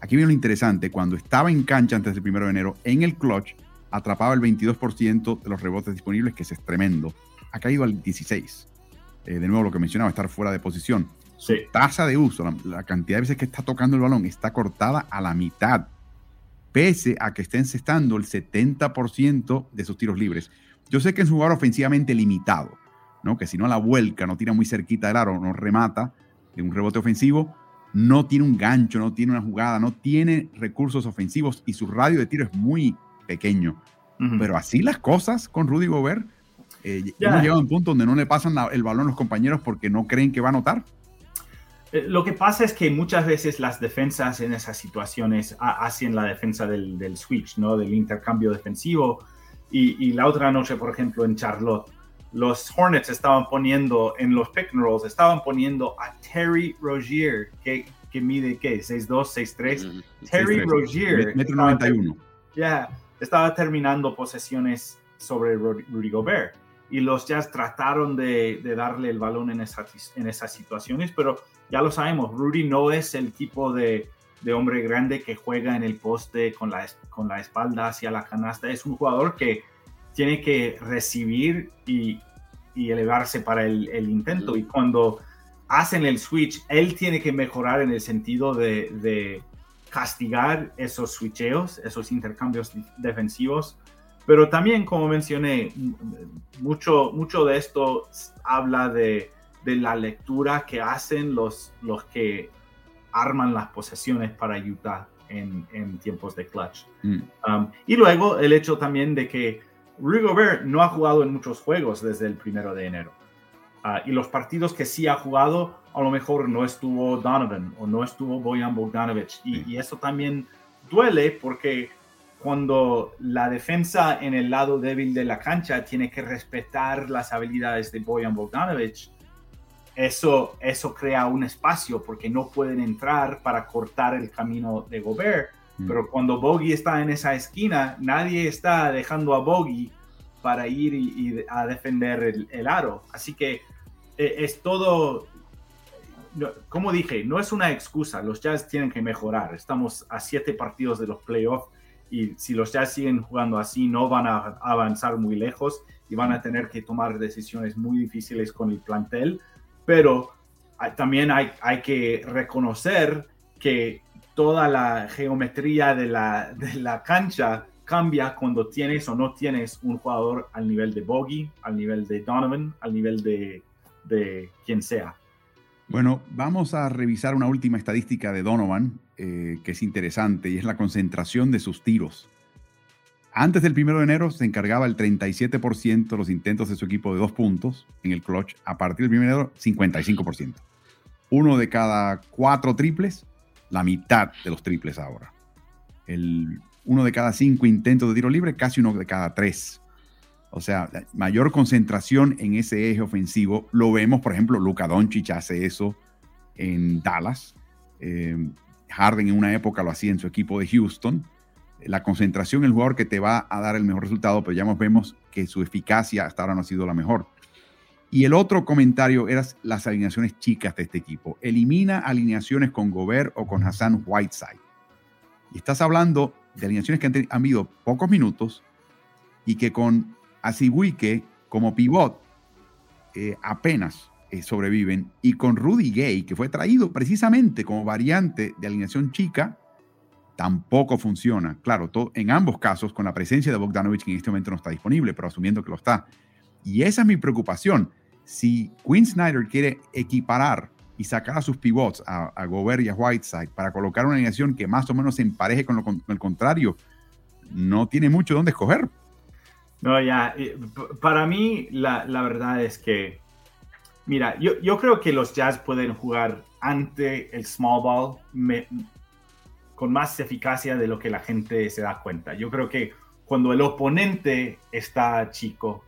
Aquí viene lo interesante. Cuando estaba en cancha antes del 1 de enero, en el clutch, atrapaba el 22% de los rebotes disponibles, que es tremendo. Ha caído al 16%. Eh, de nuevo, lo que mencionaba, estar fuera de posición. Su tasa de uso, la, cantidad de veces que está tocando el balón, está cortada a la mitad, pese a que está encestando el 70% de sus tiros libres. Yo sé que es un jugador ofensivamente limitado, ¿no? que si no la vuelca, no tira muy cerquita del aro, no remata de un rebote ofensivo, no tiene un gancho, no tiene una jugada, no tiene recursos ofensivos y su radio de tiro es muy pequeño. Pero así las cosas con Rudy Gobert, eh, hemos llegado a un punto donde no le pasan el balón a los compañeros porque no creen que va a anotar. Eh, lo que pasa es que muchas veces las defensas en esas situaciones hacen la defensa del, switch, ¿no? Del intercambio defensivo. Y, la otra noche, por ejemplo, en Charlotte, los Hornets estaban poniendo en los pick and rolls, estaban poniendo a Terry Rozier, que, que mide, ¿qué? 6'2", 6'3". Terry Rozier. Metro 91. Ya, estaba terminando posesiones sobre Rudy Gobert y los Jazz trataron de, darle el balón en, esas situaciones, pero ya lo sabemos, Rudy no es el tipo de, hombre grande que juega en el poste con la espalda hacia la canasta, es un jugador que tiene que recibir y, elevarse para el, intento. Y cuando hacen el switch, él tiene que mejorar en el sentido de, castigar esos switcheos, esos intercambios defensivos. Pero también, como mencioné, mucho, mucho de esto habla de, la lectura que hacen los, los que arman las posesiones para Utah en, tiempos de clutch. Mm. Um, y luego el hecho también de que Rudy Gobert no ha jugado en muchos juegos desde el primero de enero. Ah, y los partidos que sí ha jugado, a lo mejor no estuvo Donovan o no estuvo Boyan Bogdanovich. Y, eso también duele porque cuando la defensa en el lado débil de la cancha tiene que respetar las habilidades de Boyan Bogdanovich, eso, eso crea un espacio porque no pueden entrar para cortar el camino de Gobert Mm. Pero cuando Bogey está en esa esquina, nadie está dejando a Bogey para ir y, a defender el, aro. Así que eh, es todo, como dije, no es una excusa. Los Jazz tienen que mejorar. Estamos a siete partidos de los playoffs y si los Jazz siguen jugando así, no van a avanzar muy lejos y van a tener que tomar decisiones muy difíciles con el plantel. Pero también hay, hay que reconocer que toda la geometría de la, de la cancha cambia cuando tienes o no tienes un jugador al nivel de Bogey, al nivel de Donovan, al nivel de, de quien sea. Bueno, vamos a revisar una última estadística de Donovan eh, que es interesante y es la concentración de sus tiros. Antes del primero de enero se encargaba el 37% de los intentos de su equipo de dos puntos en el clutch. A partir del primero de enero, 55%. Uno de cada cuatro triples la mitad de los triples ahora. El, uno de cada cinco intentos de tiro libre, casi uno de cada tres. O sea, mayor concentración en ese eje ofensivo. Lo vemos, por ejemplo, Luka Doncic hace eso en Dallas. Eh, Harden en una época lo hacía en su equipo de Houston. La concentración, el jugador que te va a dar el mejor resultado, pero ya vemos que su eficacia hasta ahora no ha sido la mejor. Y el otro comentario era las alineaciones chicas de este equipo. Elimina alineaciones con Gobert o con Hassan Whiteside. Y estás hablando de alineaciones que han, habido pocos minutos y que con Asibuike como pivot eh, apenas eh, sobreviven. Y con Rudy Gay, que fue traído precisamente como variante de alineación chica, tampoco funciona. Claro, todo, en ambos casos, con la presencia de Bogdanovich, que en este momento no está disponible, pero asumiendo que lo está. Y esa es mi preocupación si Quinn Snyder quiere equiparar y sacar a sus pivots, a, Gobert y a Whiteside, para colocar una alineación que más o menos se empareje con, lo, el contrario, no tiene mucho donde escoger. No, ya, para mí la, verdad es que, mira, yo, yo, creo que los Jazz pueden jugar ante el small ball con más eficacia de lo que la gente se da cuenta. Yo creo que cuando el oponente está chico,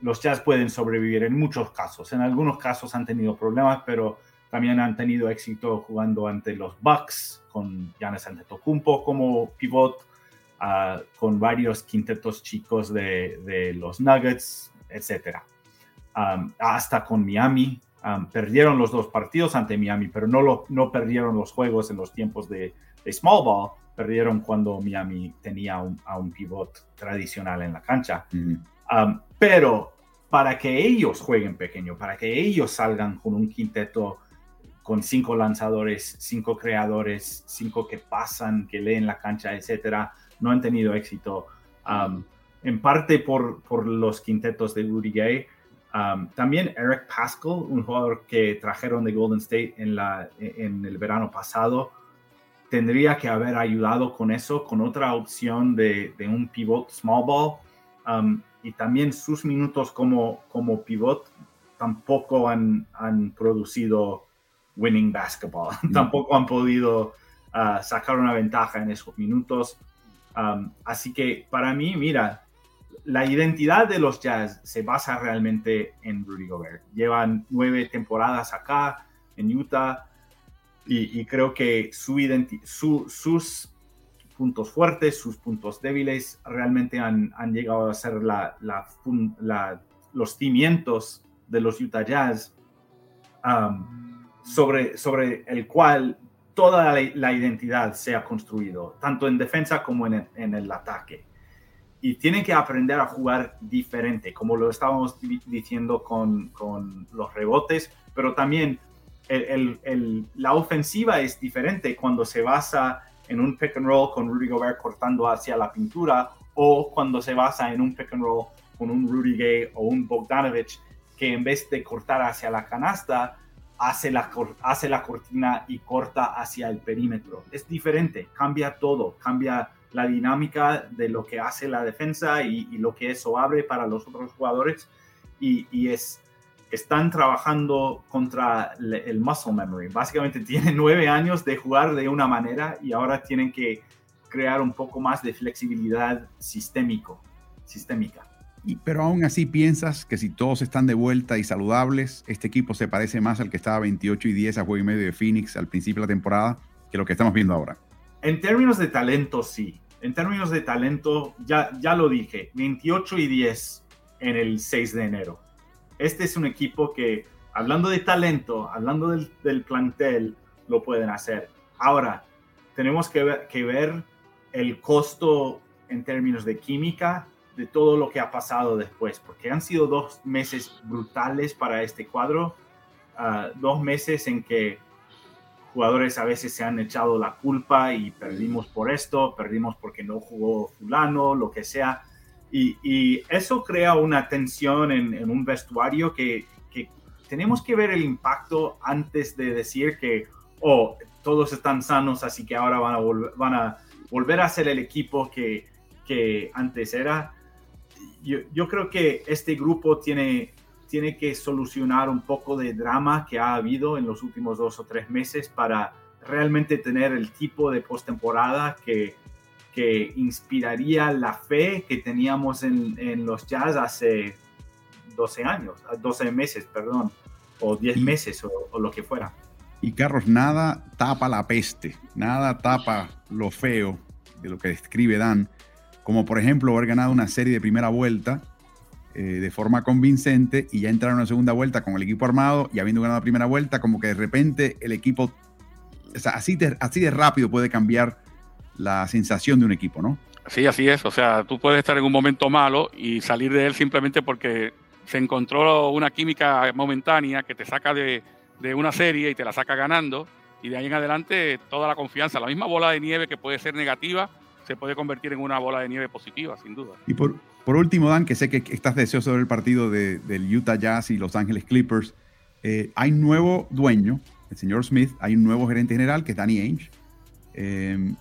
los Jazz pueden sobrevivir en muchos casos. En algunos casos han tenido problemas, pero también han tenido éxito jugando ante los Bucks, con Giannis Antetokounmpo como pivot, ah, con varios quintetos chicos de, los Nuggets, etc. hasta con Miami. perdieron los dos partidos ante Miami, pero no, lo, no perdieron los juegos en los tiempos de, small ball. Perdieron cuando Miami tenía a un pivot tradicional en la cancha. pero para que ellos jueguen pequeño, para que ellos salgan con un quinteto con cinco lanzadores, cinco creadores, cinco que pasan, que leen la cancha, etcétera, no han tenido éxito. Um, en parte por, por, los quintetos de Rudy Gay. Um, también Eric Pascal, un jugador que trajeron de Golden State en, la, en el verano pasado, tendría que haber ayudado con eso, con otra opción de, de un pivot small ball. Um, y también sus minutos como, como pivot tampoco han, han producido winning basketball, (laughs) tampoco han podido ah, sacar una ventaja en esos minutos. Así que para mí, mira, la identidad de los Jazz se basa realmente en Rudy Gobert. Llevan nueve temporadas acá en Utah y, creo que su, su sus puntos fuertes, sus puntos débiles, realmente han, han llegado a ser la, la, los cimientos de los Utah Jazz sobre, sobre el cual toda la, identidad se ha construido, tanto en defensa como en el, ataque. Y tienen que aprender a jugar diferente, como lo estábamos diciendo con, con los rebotes, pero también la ofensiva es diferente cuando se basa en un pick and roll con Rudy Gobert cortando hacia la pintura o cuando se basa en un pick and roll con un Rudy Gay o un Bogdanovich que en vez de cortar hacia la canasta, hace la, hace la cortina y corta hacia el perímetro. Es diferente, cambia todo, cambia la dinámica de lo que hace la defensa y, lo que eso abre para los otros jugadores y, es están trabajando contra el muscle memory. Básicamente tienen (laughs) nueve años de jugar de una manera y ahora tienen que crear un poco más de flexibilidad sistémico, sistémica. Pero aún así piensas que si todos están de vuelta y saludables, este equipo se parece más al que estaba 28 y 10 a juego y medio de Phoenix al principio de la temporada que lo que estamos viendo ahora. En términos de talento, sí. En términos de talento, ya, ya lo dije, 28 y 10 en el 6 de enero este es un equipo que, hablando de talento, hablando del, plantel, lo pueden hacer. Ahora, tenemos que ver el costo en términos de química de todo lo que ha pasado después, porque han sido dos meses brutales para este cuadro, ah, dos meses en que jugadores a veces se han echado la culpa y perdimos por esto, perdimos porque no jugó fulano, lo que sea. Y, eso crea una tensión en, un vestuario que, tenemos que ver el impacto antes de decir que, oh, todos están sanos, así que ahora van a, volver, van a volver a ser el equipo que, que antes era. Yo, yo, creo que este grupo tiene, tiene que solucionar un poco de drama que ha habido en los últimos dos o tres meses para realmente tener el tipo de postemporada que, que inspiraría la fe que teníamos en, los jazz hace 12 años, 12 meses, perdón, o 10 meses o, lo que fuera. Y Carlos, nada tapa la peste, nada tapa lo feo de lo que describe Dan, como por ejemplo haber ganado una serie de primera vuelta eh, de forma convincente y ya entrar en una segunda vuelta con el equipo armado y habiendo ganado la primera vuelta, como que de repente el equipo, así de rápido puede cambiar la sensación de un equipo, ¿no? Sí, así es. O sea, tú puedes estar en un momento malo y salir de él simplemente porque se encontró una química momentánea que te saca de, una serie y te la saca ganando. Y de ahí en adelante toda la confianza, la misma bola de nieve que puede ser negativa, se puede convertir en una bola de nieve positiva, sin duda. Y por, por último, Dan, que sé que estás deseoso del partido de, del Utah Jazz y Los Ángeles Clippers, eh, hay nuevo dueño, el señor Smith, hay un nuevo gerente general que es Danny Ainge. Eh,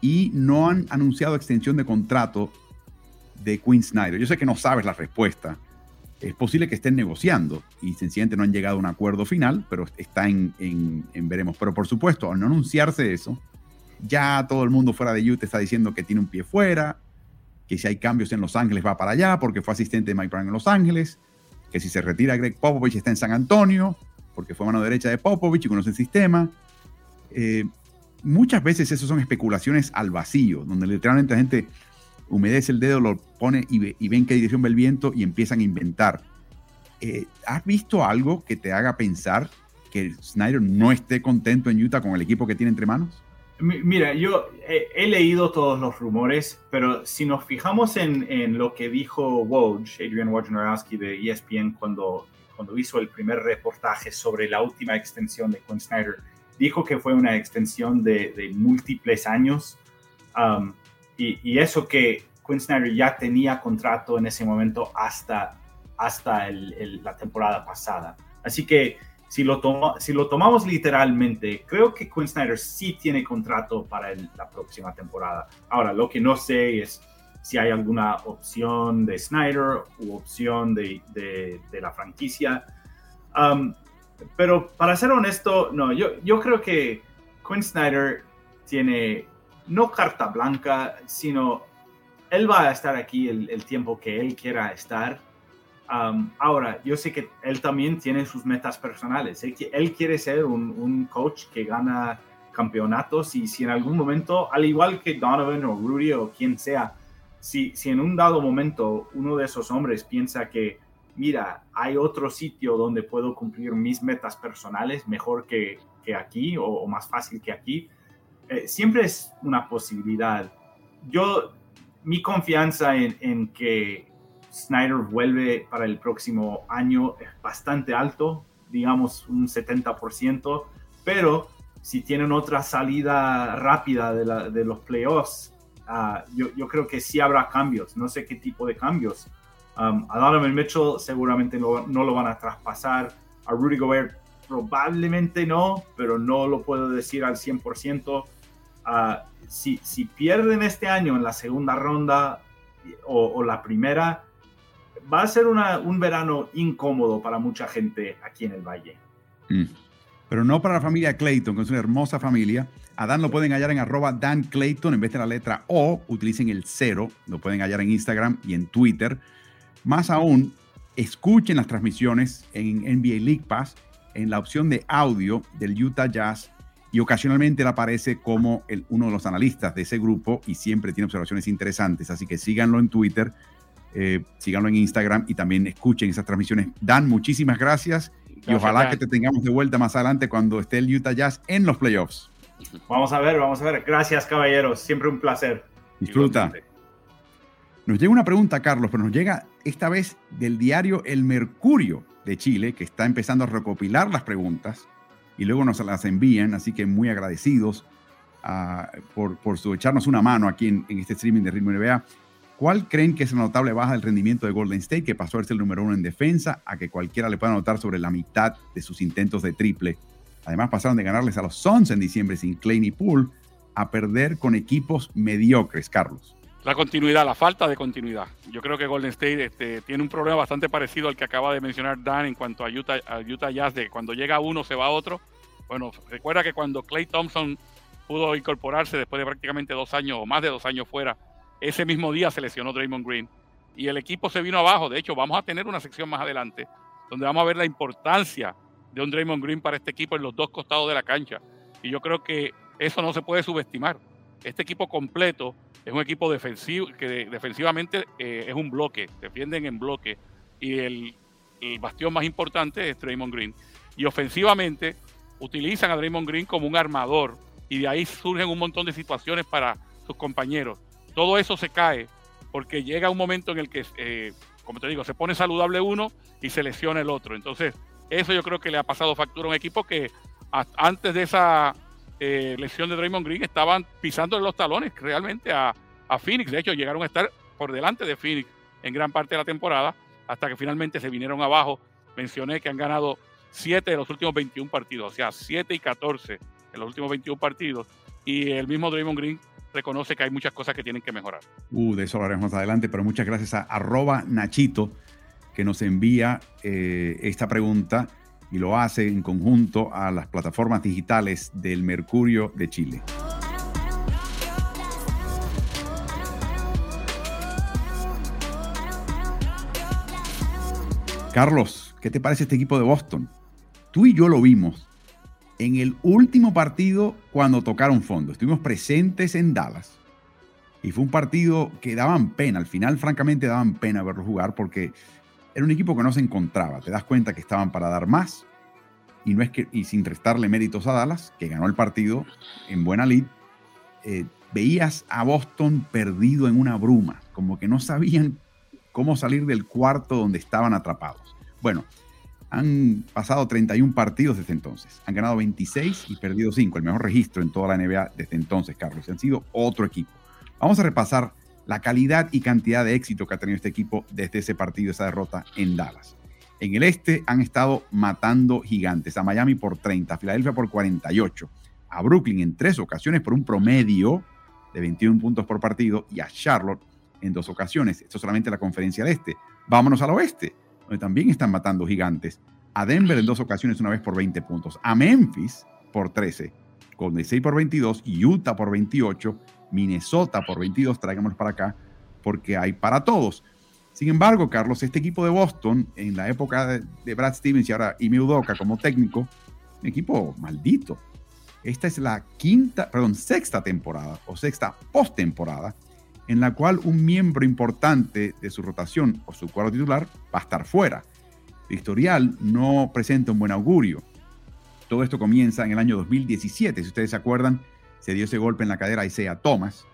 y no han anunciado extensión de contrato de Quinn Snyder. Yo sé que no sabes la respuesta. Es posible que estén negociando y sencillamente no han llegado a un acuerdo final, pero está en, veremos. Pero por supuesto, al no anunciarse eso, ya todo el mundo fuera de Utah está diciendo que tiene un pie fuera, que si hay cambios en Los Ángeles va para allá porque fue asistente de Mike Brown en Los Ángeles, que si se retira Greg Popovich está en San Antonio porque fue mano derecha de Popovich y conoce el sistema. Eh, muchas veces eso son especulaciones al vacío, donde literalmente la gente humedece el dedo, lo pone y, ve, y ven qué dirección va el viento y empiezan a inventar. Eh, ¿Has visto algo que te haga pensar que Snyder no esté contento en Utah con el equipo que tiene entre manos? Mira, yo he, leído todos los rumores, pero si nos fijamos en, lo que dijo Woj, Adrian Wojnarowski de ESPN cuando, cuando hizo el primer reportaje sobre la última extensión de Quinn Snyder, dijo que fue una extensión de, múltiples años um, y, eso que Quinn Snyder ya tenía contrato en ese momento hasta, hasta la temporada pasada. Así que si lo, si lo tomamos literalmente, creo que Quinn Snyder sí tiene contrato para la próxima temporada. Ahora, lo que no sé es si hay alguna opción de Snyder u opción de, de, la franquicia. Um, pero para ser honesto, no, yo, yo creo que Quinn Snyder tiene no carta blanca, sino él va a estar aquí el, tiempo que él quiera estar. Ahora, yo sé que él también tiene sus metas personales. Él, quiere ser un, coach que gana campeonatos y si en algún momento, al igual que Donovan o Rudy o quien sea, si, si en un dado momento uno de esos hombres piensa que mira, hay otro sitio donde puedo cumplir mis metas personales mejor que, que aquí o, más fácil que aquí, eh, siempre es una posibilidad. Yo, mi confianza en, que Snyder vuelve para el próximo año es bastante alto, digamos un 70%, pero si tienen otra salida rápida de, la, de los playoffs, uh, yo, yo, creo que sí habrá cambios, no sé qué tipo de cambios. Um, a Donovan Mitchell seguramente no, no, lo van a traspasar, a Rudy Gobert probablemente no, pero no lo puedo decir al 100%. Uh, si, si, pierden este año en la segunda ronda o, o la primera, va a ser un verano incómodo para mucha gente aquí en el Valle. Mm. Pero no para la familia Clayton, que es una hermosa familia. A Dan lo pueden hallar en arroba Clayton en vez de la letra O, utilicen el cero. Lo pueden hallar en Instagram y en Twitter. Más aún, escuchen las transmisiones en NBA League Pass en la opción de audio del Utah Jazz y ocasionalmente él aparece como uno de los analistas de ese grupo y siempre tiene observaciones interesantes. Así que síganlo en Twitter, eh, síganlo en Instagram y también escuchen esas transmisiones. Dan, muchísimas gracias, y ojalá que te tengamos de vuelta más adelante cuando esté el Utah Jazz en los playoffs. Vamos a ver, vamos a ver. Gracias, caballeros. Siempre un placer. Disfruta. Nos llega una pregunta, Carlos, pero nos llega esta vez del diario El Mercurio de Chile, que está empezando a recopilar las preguntas y luego nos las envían, así que muy agradecidos uh, por, por su echarnos una mano aquí en, en, este streaming de Ritmo NBA. ¿Cuál creen que es la notable baja del rendimiento de Golden State, que pasó a ser el número uno en defensa, a que cualquiera le pueda anotar sobre la mitad de sus intentos de triple? Además, pasaron de ganarles a los Suns en diciembre sin Clay ni Poole a perder con equipos mediocres, Carlos. La continuidad, la falta de continuidad. Yo creo que Golden State este, tiene un problema bastante parecido al que acaba de mencionar Dan en cuanto a Utah, a Utah Jazz, de cuando llega uno se va otro. Bueno, recuerda que cuando Clay Thompson pudo incorporarse después de prácticamente dos años o más de dos años fuera, ese mismo día se lesionó Draymond Green y el equipo se vino abajo. De hecho, vamos a tener una sección más adelante donde vamos a ver la importancia de un Draymond Green para este equipo en los dos costados de la cancha. Y yo creo que eso no se puede subestimar. Este equipo completo es un equipo defensivo que defensivamente eh, es un bloque, defienden en bloque. Y el, el, bastión más importante es Draymond Green. Y ofensivamente utilizan a Draymond Green como un armador. Y de ahí surgen un montón de situaciones para sus compañeros. Todo eso se cae porque llega un momento en el que, eh, como te digo, se pone saludable uno y se lesiona el otro. Entonces, eso yo creo que le ha pasado factura a un equipo que antes de esa eh, lesión de Draymond Green estaban pisando los talones realmente a, a, Phoenix. De hecho, llegaron a estar por delante de Phoenix en gran parte de la temporada hasta que finalmente se vinieron abajo. Mencioné que han ganado 7 de los últimos 21 partidos, o sea, 7 y 14 en los últimos 21 partidos. Y el mismo Draymond Green reconoce que hay muchas cosas que tienen que mejorar. Uh, de eso lo haremos más adelante, pero muchas gracias a Nachito que nos envía eh, esta pregunta y lo hace en conjunto a las plataformas digitales del Mercurio de Chile. Carlos, ¿qué te parece este equipo de Boston? Tú y yo lo vimos en el último partido cuando tocaron fondo. Estuvimos presentes en Dallas y fue un partido que daban pena. Al final, francamente, daban pena verlo jugar porque era un equipo que no se encontraba. Te das cuenta que estaban para dar más. Y, no es que, y sin restarle méritos a Dallas, que ganó el partido en buena lid, eh, veías a Boston perdido en una bruma, como que no sabían cómo salir del cuarto donde estaban atrapados. Bueno, han pasado 31 partidos desde entonces. Han ganado 26 y perdido 5, el mejor registro en toda la NBA desde entonces, Carlos. Han sido otro equipo. Vamos a repasar la calidad y cantidad de éxito que ha tenido este equipo desde ese partido, esa derrota en Dallas. En el este han estado matando gigantes, a Miami por 30, a Filadelfia por 48, a Brooklyn en tres ocasiones por un promedio de 21 puntos por partido y a Charlotte en dos ocasiones. Esto solamente la conferencia del este. Vámonos al oeste, donde también están matando gigantes. A Denver en dos ocasiones, una vez por 20 puntos. A Memphis por 13, Golden State por 22, Utah por 28 Minnesota por 22, traigámoslos para acá, porque hay para todos. Sin embargo, Carlos, este equipo de Boston, en la época de, Brad Stevens y ahora Ime Udoka como técnico, un equipo maldito. Esta es la quinta, perdón, sexta temporada o sexta postemporada en la cual un miembro importante de su rotación o su cuadro titular va a estar fuera. El historial no presenta un buen augurio. Todo esto comienza en el año 2017. Si ustedes se acuerdan, se dio ese golpe en la cadera a Isaiah Thomas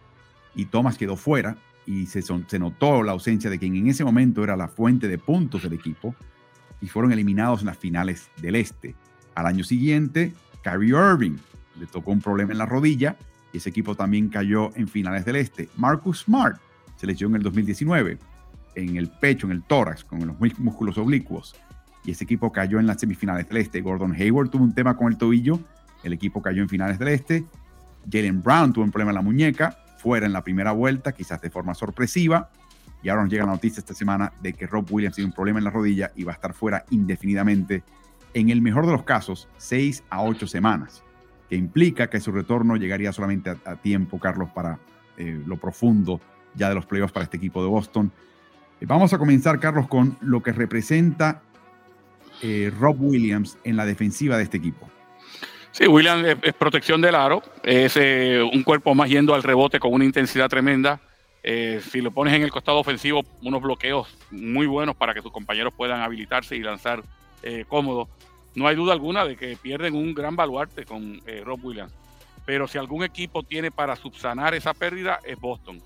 y Thomas quedó fuera y se, se notó la ausencia de quien en ese momento era la fuente de puntos del equipo y fueron eliminados en las finales del Este. Al año siguiente, Kyrie Irving le tocó un problema en la rodilla y ese equipo también cayó en finales del Este. Marcus Smart se lesionó en el 2019 en el pecho, en el tórax, con los músculos oblicuos y ese equipo cayó en las semifinales del Este. Gordon Hayward tuvo un tema con el tobillo, el equipo cayó en finales del Este. Jalen Brown tuvo un problema en la muñeca, fuera en la primera vuelta, quizás de forma sorpresiva. Y ahora nos llega la noticia esta semana de que Rob Williams tiene un problema en la rodilla y va a estar fuera indefinidamente, en el mejor de los casos, seis a ocho semanas, que implica que su retorno llegaría solamente a, tiempo, Carlos, para eh, lo profundo ya de los playoffs para este equipo de Boston. Eh, vamos a comenzar, Carlos, con lo que representa eh, Rob Williams en la defensiva de este equipo. Sí, Williams es, protección del aro, es un cuerpo más yendo al rebote con una intensidad tremenda si lo pones en el costado ofensivo, unos bloqueos muy buenos para que tus compañeros puedan habilitarse y lanzar cómodo. No hay duda alguna de que pierden un gran baluarte con eh, Rob Williams. Pero si algún equipo tiene para subsanar esa pérdida, es Boston.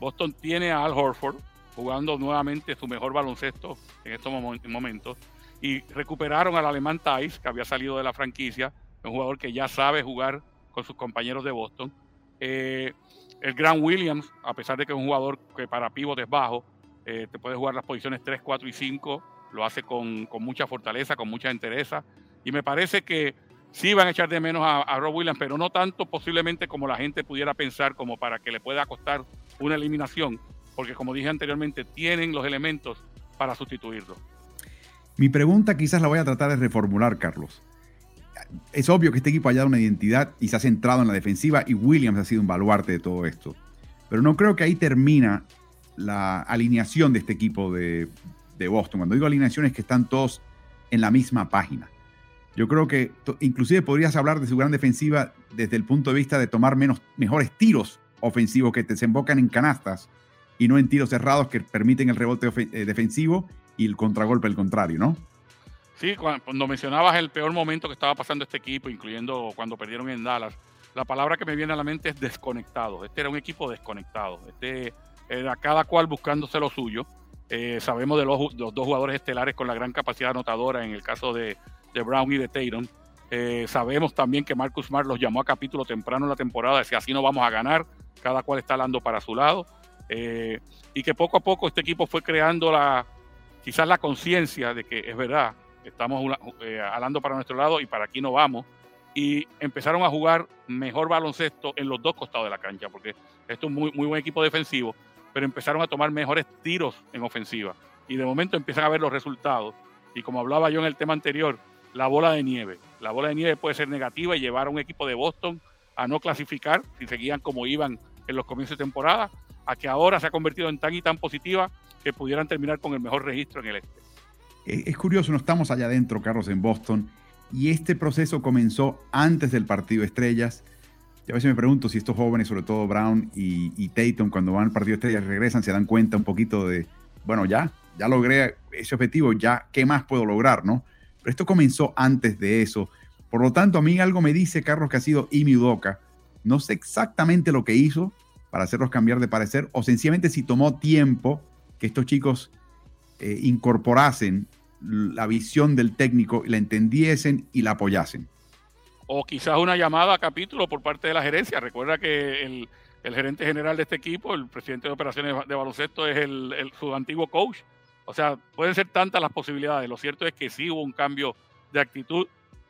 Boston tiene a Al Horford jugando nuevamente su mejor baloncesto en estos momentos. Y recuperaron al alemán Thais, que había salido de la franquicia, un jugador que ya sabe jugar con sus compañeros de Boston. Eh, el Grant Williams, a pesar de que es un jugador que para pívot es bajo, eh, te puede jugar las posiciones 3, 4 y 5, lo hace con, mucha fortaleza, con mucha entereza. Y me parece que sí van a echar de menos a, Rob Williams, pero no tanto posiblemente como la gente pudiera pensar, como para que le pueda costar una eliminación, porque como dije anteriormente, tienen los elementos para sustituirlo. Mi pregunta quizás la voy a tratar de reformular, Carlos es obvio que este equipo ha dado una identidad y se ha centrado en la defensiva y Williams ha sido un baluarte de todo esto. Pero no creo que ahí termina la alineación de este equipo de, Boston. Cuando digo alineación es que están todos en la misma página. Yo creo que inclusive podrías hablar de su gran defensiva desde el punto de vista de tomar menos, mejores tiros ofensivos que desembocan en canastas y no en tiros cerrados que permiten el rebote eh, defensivo y el contragolpe al contrario, ¿no? Sí, cuando mencionabas el peor momento que estaba pasando este equipo, incluyendo cuando perdieron en Dallas, la palabra que me viene a la mente es desconectado. Este era un equipo desconectado. Este era cada cual buscándose lo suyo. Eh, sabemos de los, dos jugadores estelares con la gran capacidad anotadora en el caso de, Brown y de Tatum. Eh, sabemos también que Marcus Smart los llamó a capítulo temprano en la temporada, decía así no vamos a ganar, cada cual está hablando para su lado. Eh, y que poco a poco este equipo fue creando la, quizás la conciencia de que es verdad, estamos eh, hablando para nuestro lado y para aquí no vamos. Y empezaron a jugar mejor baloncesto en los dos costados de la cancha, porque esto es un muy, muy buen equipo defensivo, pero empezaron a tomar mejores tiros en ofensiva. Y de momento empiezan a ver los resultados. Y como hablaba yo en el tema anterior, la bola de nieve. La bola de nieve puede ser negativa y llevar a un equipo de Boston a no clasificar, si seguían como iban en los comienzos de temporada, a que ahora se ha convertido en tan y tan positiva que pudieran terminar con el mejor registro en el este. Eh, es curioso, no estamos allá adentro, Carlos, en Boston, y este proceso comenzó antes del partido estrellas. A veces me pregunto si estos jóvenes, sobre todo Brown y, Tatum, cuando van al partido de estrellas, regresan, se dan cuenta un poquito de, bueno, ya, ya logré ese objetivo, ya, ¿qué más puedo lograr, no? Pero esto comenzó antes de eso. Por lo tanto, a mí algo me dice, Carlos, que ha sido Imi Udoka. No sé exactamente lo que hizo para hacerlos cambiar de parecer, o sencillamente si tomó tiempo que estos chicos eh, incorporasen la visión del técnico, la entendiesen y la apoyasen. O quizás una llamada a capítulo por parte de la gerencia. Recuerda que el, gerente general de este equipo, el presidente de operaciones de baloncesto, es el, su antiguo coach. O sea, pueden ser tantas las posibilidades. Lo cierto es que sí hubo un cambio de actitud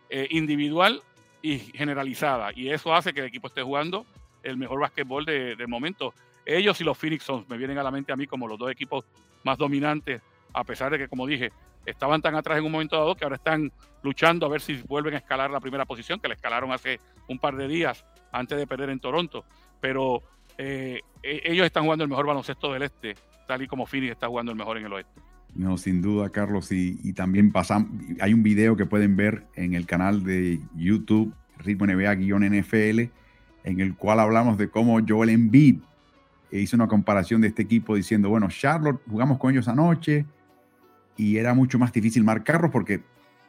eh, individual y generalizada. Y eso hace que el equipo esté jugando el mejor básquetbol de, del momento. Ellos y los Phoenix Suns me vienen a la mente a mí como los dos equipos más dominantes, a pesar de que, como dije, estaban tan atrás en un momento dado que ahora están luchando a ver si vuelven a escalar la primera posición, que la escalaron hace un par de días antes de perder en Toronto. Pero eh, e, ellos están jugando el mejor baloncesto del este, tal y como Phoenix está jugando el mejor en el oeste. No, sin duda, Carlos. Y, también pasamos, hay un video que pueden ver en el canal de YouTube, Ritmo NBA-NFL, en el cual hablamos de cómo Joel Embiid hizo una comparación de este equipo diciendo, bueno, Charlotte jugamos con ellos anoche y era mucho más difícil marcarlos porque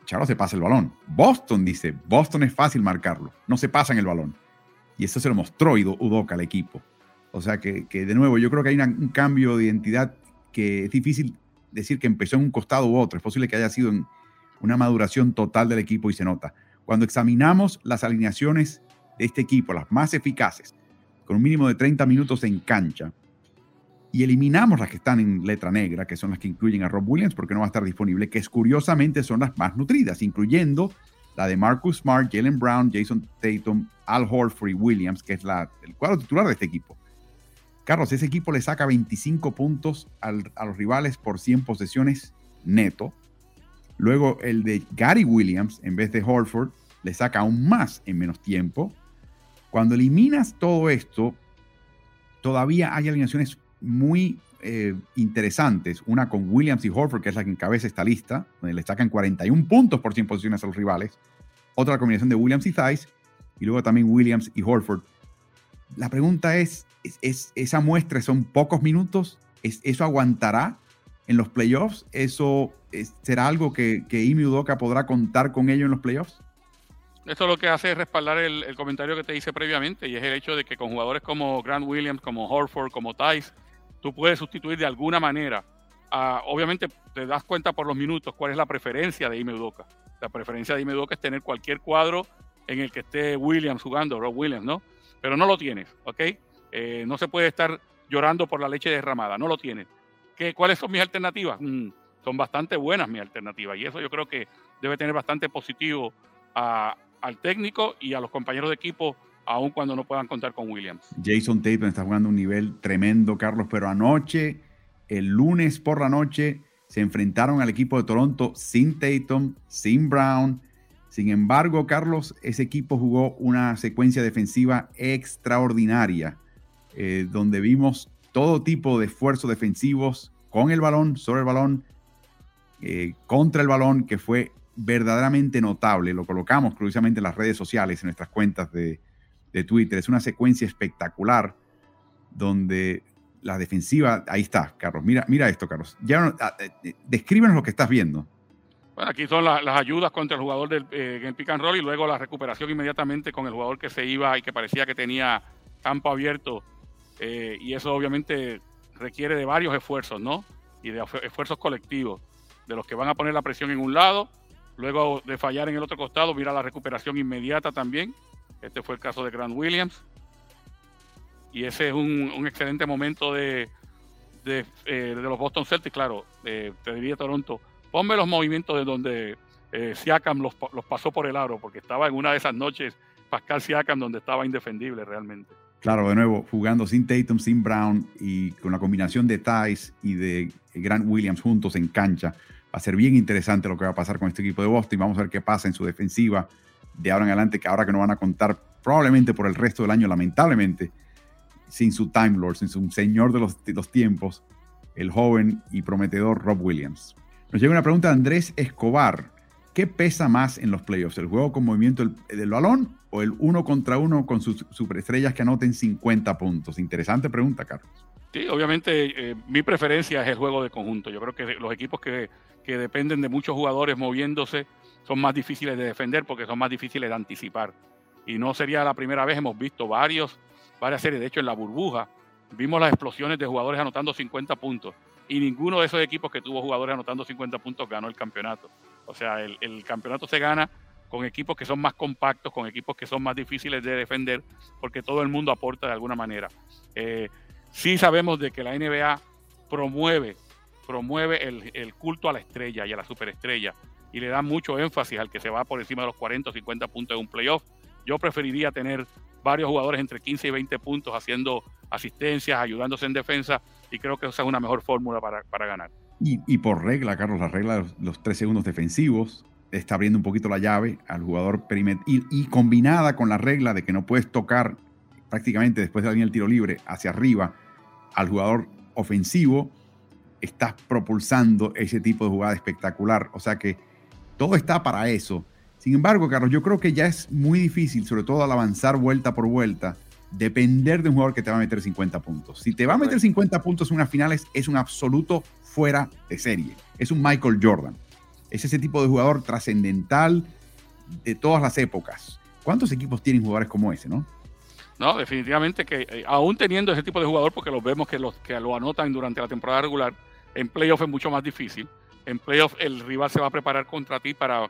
Charlotte se pasa el balón. Boston dice, Boston es fácil marcarlo, no se pasan el balón. Y eso se lo mostró Udoka al equipo. O sea que, de nuevo, yo creo que hay un cambio de identidad que es difícil decir que empezó en un costado u otro. Es posible que haya sido en una maduración total del equipo y se nota. Cuando examinamos las alineaciones de este equipo, las más eficaces, con un mínimo de 30 minutos en cancha, y eliminamos las que están en letra negra, que son las que incluyen a Rob Williams, porque no va a estar disponible, que es, curiosamente son las más nutridas, incluyendo la de Marcus Smart, Jalen Brown, Jason Tatum, Al Horford y Williams, que es la, el cuadro titular de este equipo. Carlos, ese equipo le saca 25 puntos a los rivales por 100 posesiones neto. Luego el de Gary Williams, en vez de Horford, le saca aún más en menos tiempo. Cuando eliminas todo esto, todavía hay alineaciones muy eh, interesantes. Una con Williams y Horford, que es la que encabeza esta lista, donde le sacan 41 puntos por 100 posiciones a los rivales. Otra combinación de Williams y Thais. Y luego también Williams y Horford. La pregunta es, es, esa muestra son pocos minutos, ¿Es, ¿eso aguantará en los playoffs? ¿Eso será algo que, que Imi Udoka podrá contar con ello en los playoffs? Eso lo que hace es respaldar el, comentario que te hice previamente y es el hecho de que con jugadores como Grant Williams, como Horford, como Tice, tú puedes sustituir de alguna manera. obviamente te das cuenta por los minutos cuál es la preferencia de Ime Udoka. La preferencia de Ime Udoka es tener cualquier cuadro en el que esté Williams jugando, Rob Williams, ¿no? Pero no lo tienes, ¿ok? Eh, no se puede estar llorando por la leche derramada, no lo tienes. ¿Qué, ¿Cuáles son mis alternativas? Mm, son bastante buenas mis alternativas y eso yo creo que debe tener bastante positivo al técnico y a los compañeros de equipo aun cuando no puedan contar con Williams. Jason Tatum está jugando un nivel tremendo, Carlos, pero anoche, el lunes por la noche, se enfrentaron al equipo de Toronto sin Tatum, sin Brown. Sin embargo, Carlos, ese equipo jugó una secuencia defensiva extraordinaria, eh, donde vimos todo tipo de esfuerzos defensivos con el balón, sobre el balón, eh, contra el balón, que fue verdaderamente notable. Lo colocamos curiosamente en las redes sociales, en nuestras cuentas de, de Twitter. Es una secuencia espectacular donde la defensiva, ahí está, Carlos. Mira, mira esto, Carlos. Ya, ah, eh, eh, descríbenos lo que estás viendo. Bueno, aquí son las ayudas contra el jugador del, eh, en pick and roll y luego la recuperación inmediatamente con el jugador que se iba y que parecía que tenía campo abierto. y eso obviamente requiere de varios esfuerzos, ¿no? Y de esfuerzos colectivos, de los que van a poner la presión en un lado, luego de fallar en el otro costado, mira la recuperación inmediata también este fue el caso de Grant Williams. Y ese es un, excelente momento de, de, eh, los Boston Celtics. Claro, te diría Toronto, ponme los movimientos de donde eh, Siakam los, pasó por el aro, porque estaba en una de esas noches Pascal Siakam donde estaba indefendible realmente. Claro, de nuevo, jugando sin Tatum, sin Brown y con la combinación de Tice y de Grant Williams juntos en cancha. Va a ser bien interesante lo que va a pasar con este equipo de Boston. Vamos a ver qué pasa en su defensiva de ahora en adelante, que ahora que no van a contar probablemente por el resto del año, lamentablemente, sin su Time Lord, sin su señor de los, de los tiempos, el joven y prometedor Rob Williams. Nos llega una pregunta de Andrés Escobar. ¿Qué pesa más en los playoffs? ¿El juego con movimiento del, balón o el uno contra uno con sus superestrellas que anoten 50 puntos? Interesante pregunta, Carlos. Sí, obviamente eh, mi preferencia es el juego de conjunto. Yo creo que los equipos que, que dependen de muchos jugadores moviéndose son más difíciles de defender porque son más difíciles de anticipar. Y no sería la primera vez, hemos visto varios, varias series, de hecho en la burbuja, vimos las explosiones de jugadores anotando 50 puntos y ninguno de esos equipos que tuvo jugadores anotando 50 puntos ganó el campeonato. O sea, el, campeonato se gana con equipos que son más compactos, con equipos que son más difíciles de defender, porque todo el mundo aporta de alguna manera. Eh, sí sabemos de que la NBA promueve, promueve el, el, culto a la estrella y a la superestrella y le da mucho énfasis al que se va por encima de los 40 o 50 puntos en un playoff. Yo preferiría tener varios jugadores entre 15 y 20 puntos haciendo asistencias, ayudándose en defensa, y creo que esa es una mejor fórmula para, para ganar. Y, por regla, Carlos, la regla de los, tres segundos defensivos está abriendo un poquito la llave al jugador y, y, combinada con la regla de que no puedes tocar prácticamente después de la línea del tiro libre hacia arriba al jugador ofensivo, estás propulsando ese tipo de jugada espectacular. O sea que todo está para eso. Sin embargo, Carlos, yo creo que ya es muy difícil, sobre todo al avanzar vuelta por vuelta, depender de un jugador que te va a meter 50 puntos. Si te va a meter 50 puntos en unas finales, es un absoluto fuera de serie. Es un Michael Jordan. Es ese tipo de jugador trascendental de todas las épocas. ¿Cuántos equipos tienen jugadores como ese, no? No, definitivamente que eh, aún teniendo ese tipo de jugador, porque los vemos que, los, que lo anotan durante la temporada regular, en playoff es mucho más difícil. En playoff el rival se va a preparar contra ti para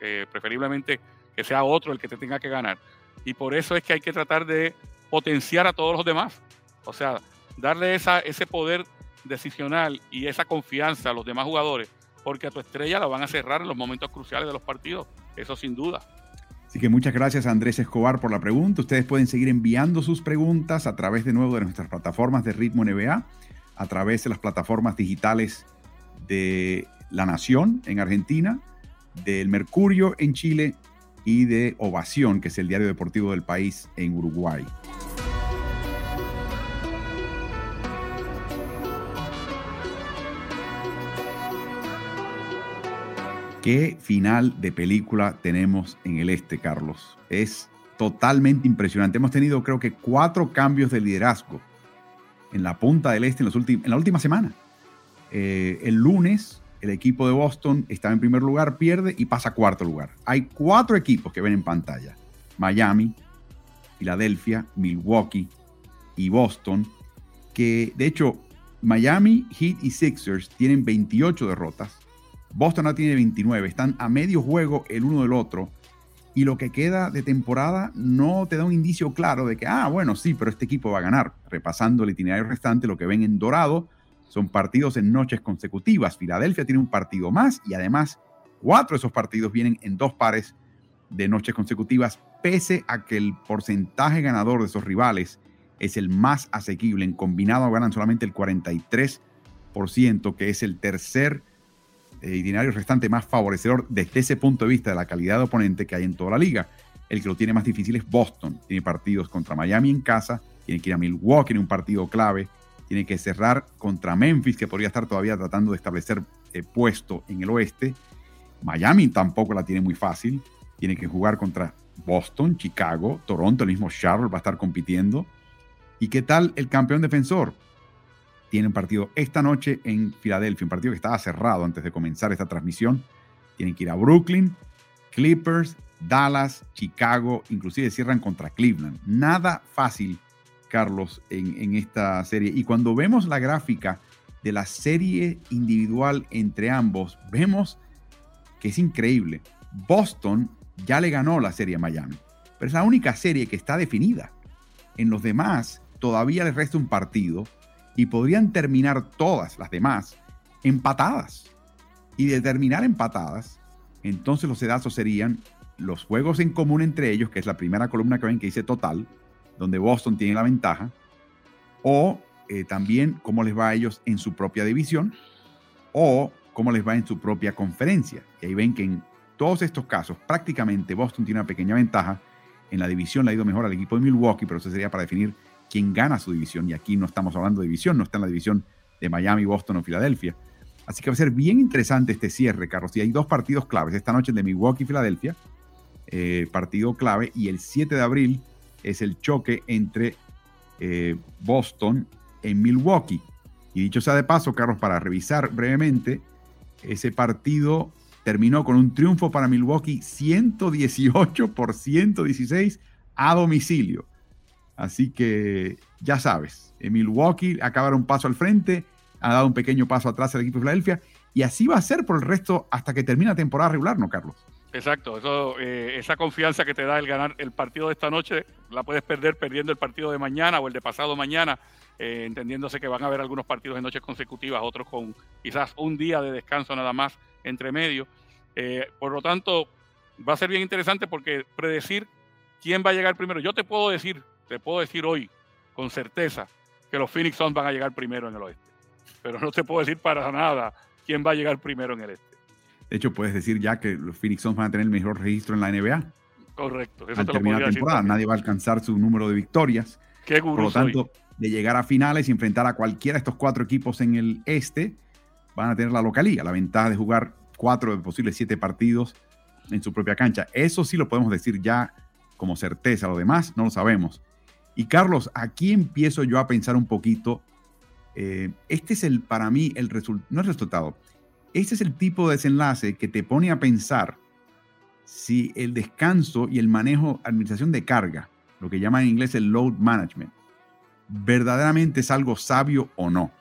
eh, preferiblemente que sea otro el que te tenga que ganar. Y por eso es que hay que tratar de potenciar a todos los demás. O sea, darle esa, ese poder decisional y esa confianza a los demás jugadores, porque a tu estrella la van a cerrar en los momentos cruciales de los partidos. Eso sin duda. Así que muchas gracias a Andrés Escobar por la pregunta. Ustedes pueden seguir enviando sus preguntas a través de nuevo de nuestras plataformas de Ritmo NBA, a través de las plataformas digitales de La Nación en Argentina, del Mercurio en Chile y de Ovación, que es el diario deportivo del país en Uruguay. ¿Qué final de película tenemos en el este, Carlos? Es totalmente impresionante. Hemos tenido creo que cuatro cambios de liderazgo en la punta del este en, la última semana. Eh, el lunes el equipo de Boston estaba en primer lugar, pierde y pasa a cuarto lugar. Hay cuatro equipos que ven en pantalla. Miami, Filadelfia, Milwaukee y Boston, que de hecho Miami, Heat y Sixers tienen 28 derrotas Boston no tiene 29, están a medio juego el uno del otro. Y lo que queda de temporada no te da un indicio claro de que, ah, bueno, sí, pero este equipo va a ganar. Repasando el itinerario restante, lo que ven en dorado son partidos en noches consecutivas. Filadelfia tiene un partido más y además cuatro de esos partidos vienen en dos pares de noches consecutivas, pese a que el porcentaje ganador de esos rivales es el más asequible. En combinado ganan solamente el 43%, que es el tercer itinerario restante más favorecedor desde ese punto de vista de la calidad de oponente que hay en toda la liga. El que lo tiene más difícil es Boston. Tiene partidos contra Miami en casa, tiene que ir a Milwaukee en un partido clave, tiene que cerrar contra Memphis, que podría estar todavía tratando de establecer eh, puesto en el oeste. Miami tampoco la tiene muy fácil. Tiene que jugar contra Boston, Chicago, Toronto, el mismo Charlotte va a estar compitiendo. ¿Y qué tal el campeón defensor? Tienen partido esta noche en Filadelfia, un partido que estaba cerrado antes de comenzar esta transmisión. Tienen que ir a Brooklyn, Clippers, Dallas, Chicago, inclusive cierran contra Cleveland. Nada fácil, Carlos, en, esta serie. Y cuando vemos la gráfica de la serie individual entre ambos, vemos que es increíble. Boston ya le ganó la serie a Miami, pero es la única serie que está definida. En los demás todavía les resta un partido y podrían terminar todas las demás empatadas. Y de terminar empatadas, entonces los sedazos serían los juegos en común entre ellos, que es la primera columna que ven que dice total, donde Boston tiene la ventaja, o eh, también cómo les va a ellos en su propia división, o cómo les va en su propia conferencia. Y ahí ven que en todos estos casos, prácticamente Boston tiene una pequeña ventaja. En la división le ha ido mejor al equipo de Milwaukee, pero eso sería para definir quién gana su división. Y aquí no estamos hablando de división, no está en la división de Miami, Boston o Filadelfia. Así que va a ser bien interesante este cierre, Carlos. Y hay dos partidos claves. Esta noche el de Milwaukee y Filadelfia, eh, partido clave. Y el 7 de abril es el choque entre eh, Boston en Milwaukee. Y dicho sea de paso, Carlos, para revisar brevemente, ese partido terminó con un triunfo para Milwaukee 118 por 116 a domicilio. Así que ya sabes, en Milwaukee acaba un paso al frente, ha dado un pequeño paso atrás el equipo de Filadelfia y así va a ser por el resto hasta que termine la temporada regular, ¿no, Carlos? Exacto, eh, esa confianza que te da el ganar el partido de esta noche la puedes perder perdiendo el partido de mañana o el de pasado mañana, eh, entendiéndose que van a haber algunos partidos de noches consecutivas, otros con quizás un día de descanso nada más entre medio. Eh, por lo tanto, va a ser bien interesante porque predecir quién va a llegar primero. Yo te puedo decir te puedo decir hoy con certeza que los Phoenix Suns van a llegar primero en el oeste. Pero no te puedo decir para nada quién va a llegar primero en el este. De hecho, puedes decir ya que los Phoenix Suns van a tener el mejor registro en la NBA. Correcto. Eso Al terminar la temporada, nadie va a alcanzar su número de victorias. Qué Por lo tanto, de llegar a finales y enfrentar a cualquiera de estos cuatro equipos en el este, van a tener la localía, la ventaja de jugar cuatro de posibles siete partidos en su propia cancha. Eso sí lo podemos decir ya como certeza. Lo demás no lo sabemos. Y Carlos, aquí empiezo yo a pensar un poquito. Eh, este es el, para mí, el resultado, no el resultado. Este es el tipo de desenlace que te pone a pensar si el descanso y el manejo, administración de carga, lo que llaman en inglés el load management, verdaderamente es algo sabio o no.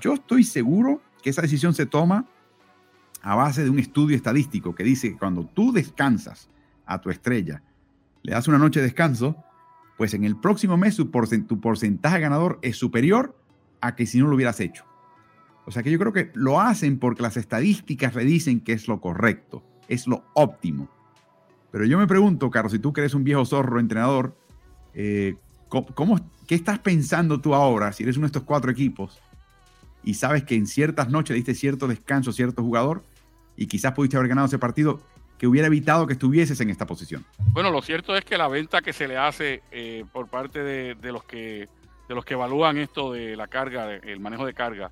Yo estoy seguro que esa decisión se toma a base de un estudio estadístico que dice que cuando tú descansas a tu estrella, le das una noche de descanso, pues en el próximo mes tu, porcentaje ganador es superior a que si no lo hubieras hecho. O sea que yo creo que lo hacen porque las estadísticas le dicen que es lo correcto, es lo óptimo. Pero yo me pregunto, Carlos, si tú eres un viejo zorro entrenador, eh, ¿cómo, ¿qué estás pensando tú ahora si eres uno de estos cuatro equipos y sabes que en ciertas noches le diste cierto descanso a cierto jugador y quizás pudiste haber ganado ese partido que hubiera evitado que estuvieses en esta posición? Bueno, lo cierto es que la venta que se le hace eh, por parte de, los que, de los que evalúan esto de la carga, el manejo de carga,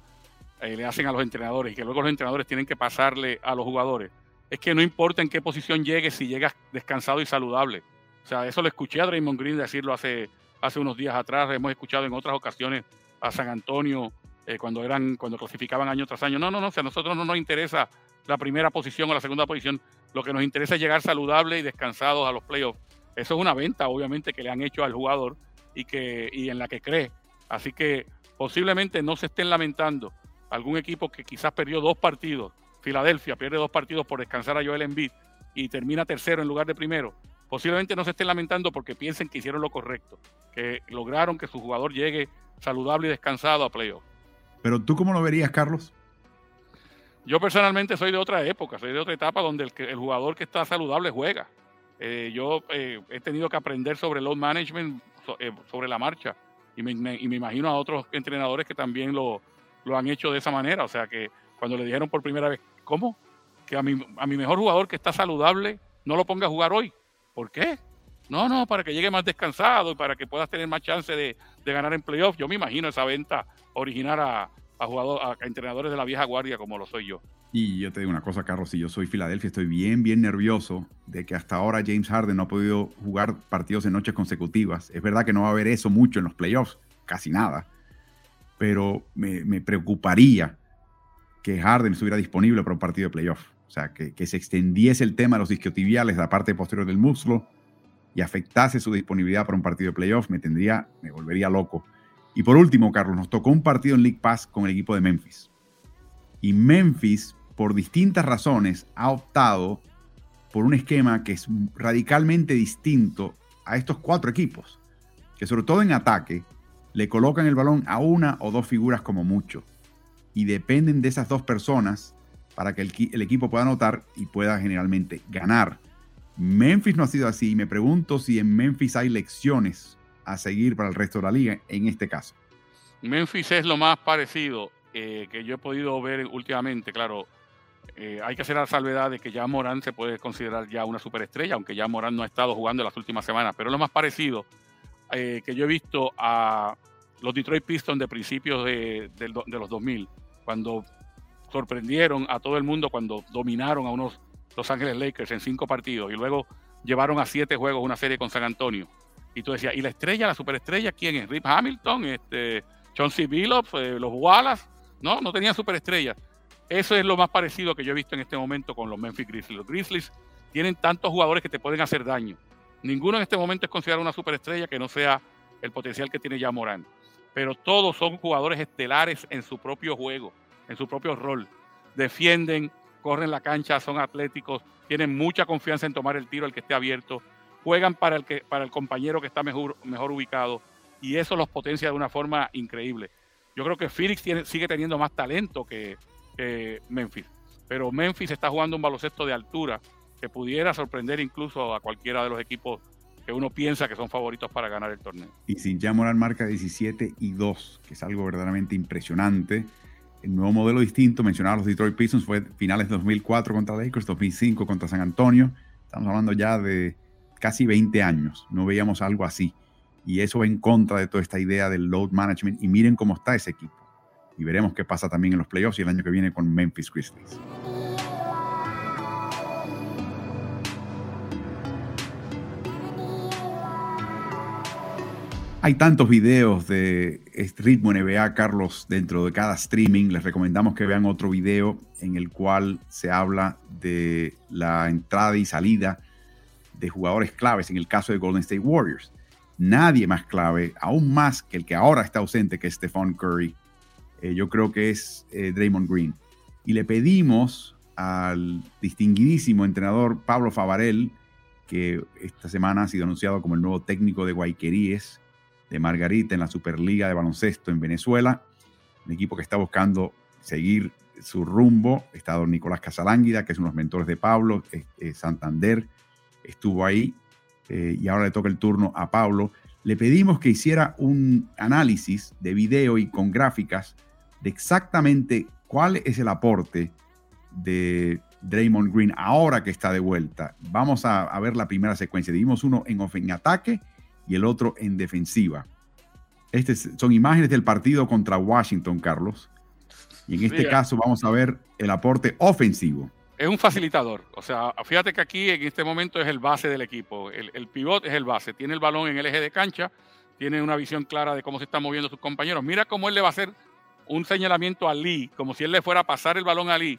eh, le hacen a los entrenadores y que luego los entrenadores tienen que pasarle a los jugadores, es que no importa en qué posición llegues, si llegas descansado y saludable. O sea, eso lo escuché a Draymond Green decirlo hace, hace unos días atrás, hemos escuchado en otras ocasiones a San Antonio eh, cuando eran cuando clasificaban año tras año. No, no, no, o sea, a nosotros no nos interesa la primera posición o la segunda posición, lo que nos interesa es llegar saludable y descansados a los playoffs. Eso es una venta, obviamente, que le han hecho al jugador y, que, y en la que cree. Así que posiblemente no se estén lamentando algún equipo que quizás perdió dos partidos. Filadelfia pierde dos partidos por descansar a Joel Embiid y termina tercero en lugar de primero. Posiblemente no se estén lamentando porque piensen que hicieron lo correcto, que lograron que su jugador llegue saludable y descansado a playoff. Pero tú cómo lo verías, Carlos? Yo personalmente soy de otra época, soy de otra etapa donde el, el jugador que está saludable juega. Eh, yo eh, he tenido que aprender sobre load management eh, sobre la marcha y me, imagino a otros entrenadores que también lo, han hecho de esa manera. O sea que cuando le dijeron por primera vez, ¿cómo? Que a mi, a mi mejor jugador que está saludable no lo ponga a jugar hoy. ¿Por qué? No, no, para que llegue más descansado y para que puedas tener más chance de, ganar en playoff. Yo me imagino esa venta originar a, a, jugador, a entrenadores de la vieja guardia como lo soy yo. Y yo te digo una cosa, Carlos, si yo soy Filadelfia, estoy bien, bien nervioso de que hasta ahora James Harden no ha podido jugar partidos en noches consecutivas. Es verdad que no va a haber eso mucho en los playoffs, casi nada, pero me, me preocuparía que Harden estuviera disponible para un partido de playoff. O sea, que, se extendiese el tema de los isquiotibiales, la parte posterior del muslo, y afectase su disponibilidad para un partido de playoff, me tendría, me volvería loco. Y por último, Carlos, nos tocó un partido en League Pass con el equipo de Memphis. Y Memphis, por distintas razones, ha optado por un esquema que es radicalmente distinto a estos cuatro equipos, que sobre todo en ataque le colocan el balón a una o dos figuras como mucho. Y dependen de esas dos personas para que el, equipo pueda anotar y pueda generalmente ganar. Memphis no ha sido así y me pregunto si en Memphis hay lecciones a seguir para el resto de la liga en este caso. Memphis es lo más parecido eh, que yo he podido ver últimamente. Claro, eh, hay que hacer la salvedad de que ya Morán se puede considerar ya una superestrella, aunque ya Morán no ha estado jugando en las últimas semanas, pero es lo más parecido eh, que yo he visto a los Detroit Pistons de principios de, de los 2000, cuando sorprendieron a todo el mundo cuando dominaron a unos Los Ángeles Lakers en cinco partidos y luego llevaron a siete juegos una serie con San Antonio. Y tú decías, ¿y la estrella, la superestrella, quién es? Rip Hamilton, este, John C. Billups, eh, los Wallace. No, no tenían superestrellas. Eso es lo más parecido que yo he visto en este momento con los Memphis Grizzlies. Los Grizzlies tienen tantos jugadores que te pueden hacer daño. Ninguno en este momento es considerado una superestrella que no sea el potencial que tiene ya Morán. Pero todos son jugadores estelares en su propio juego en su propio rol. Defienden, corren la cancha, son atléticos, tienen mucha confianza en tomar el tiro el que esté abierto, juegan para el, que, para el compañero que está mejor, mejor ubicado y eso los potencia de una forma increíble. Yo creo que Phoenix tiene, sigue teniendo más talento que, Memphis, pero Memphis está jugando un baloncesto de altura que pudiera sorprender incluso a cualquiera de los equipos que uno piensa que son favoritos para ganar el torneo. Y sin ya Moral marca 17 y 2, que es algo verdaderamente impresionante el nuevo modelo distinto, mencionaba los Detroit Pistons, fue finales de 2004 contra Lakers, 2005 contra San Antonio. Estamos hablando ya de casi 20 años. No veíamos algo así. Y eso va en contra de toda esta idea del load management. Y miren cómo está ese equipo. Y veremos qué pasa también en los playoffs y el año que viene con Memphis Grizzlies. Hay tantos videos de este ritmo NBA, Carlos, dentro de cada streaming. Les recomendamos que vean otro video en el cual se habla de la entrada y salida de jugadores claves en el caso de Golden State Warriors. Nadie más clave, aún más que el que ahora está ausente, que es Stephon Curry. Eh, yo creo que es eh, Draymond Green. Y le pedimos al distinguidísimo entrenador Pablo Favarel, que esta semana ha sido anunciado como el nuevo técnico de Guayqueríes de Margarita en la Superliga de Baloncesto en Venezuela, un equipo que está buscando seguir su rumbo. Está don Nicolás Casalánguida, que es uno de los mentores de Pablo, Santander estuvo ahí eh, y ahora le toca el turno a Pablo. Le pedimos que hiciera un análisis de video y con gráficas de exactamente cuál es el aporte de Draymond Green ahora que está de vuelta. Vamos a, ver la primera secuencia. Dimos uno en, en ataque y el otro en defensiva. Este son imágenes del partido contra Washington, Carlos. Y en este caso vamos a ver el aporte ofensivo. Es un facilitador. O sea, fíjate que aquí en este momento es el base del equipo. El, el pivot es el base. Tiene el balón en el eje de cancha. Tiene una visión clara de cómo se están moviendo sus compañeros. Mira cómo él le va a hacer un señalamiento a Lee, como si él le fuera a pasar el balón a Lee.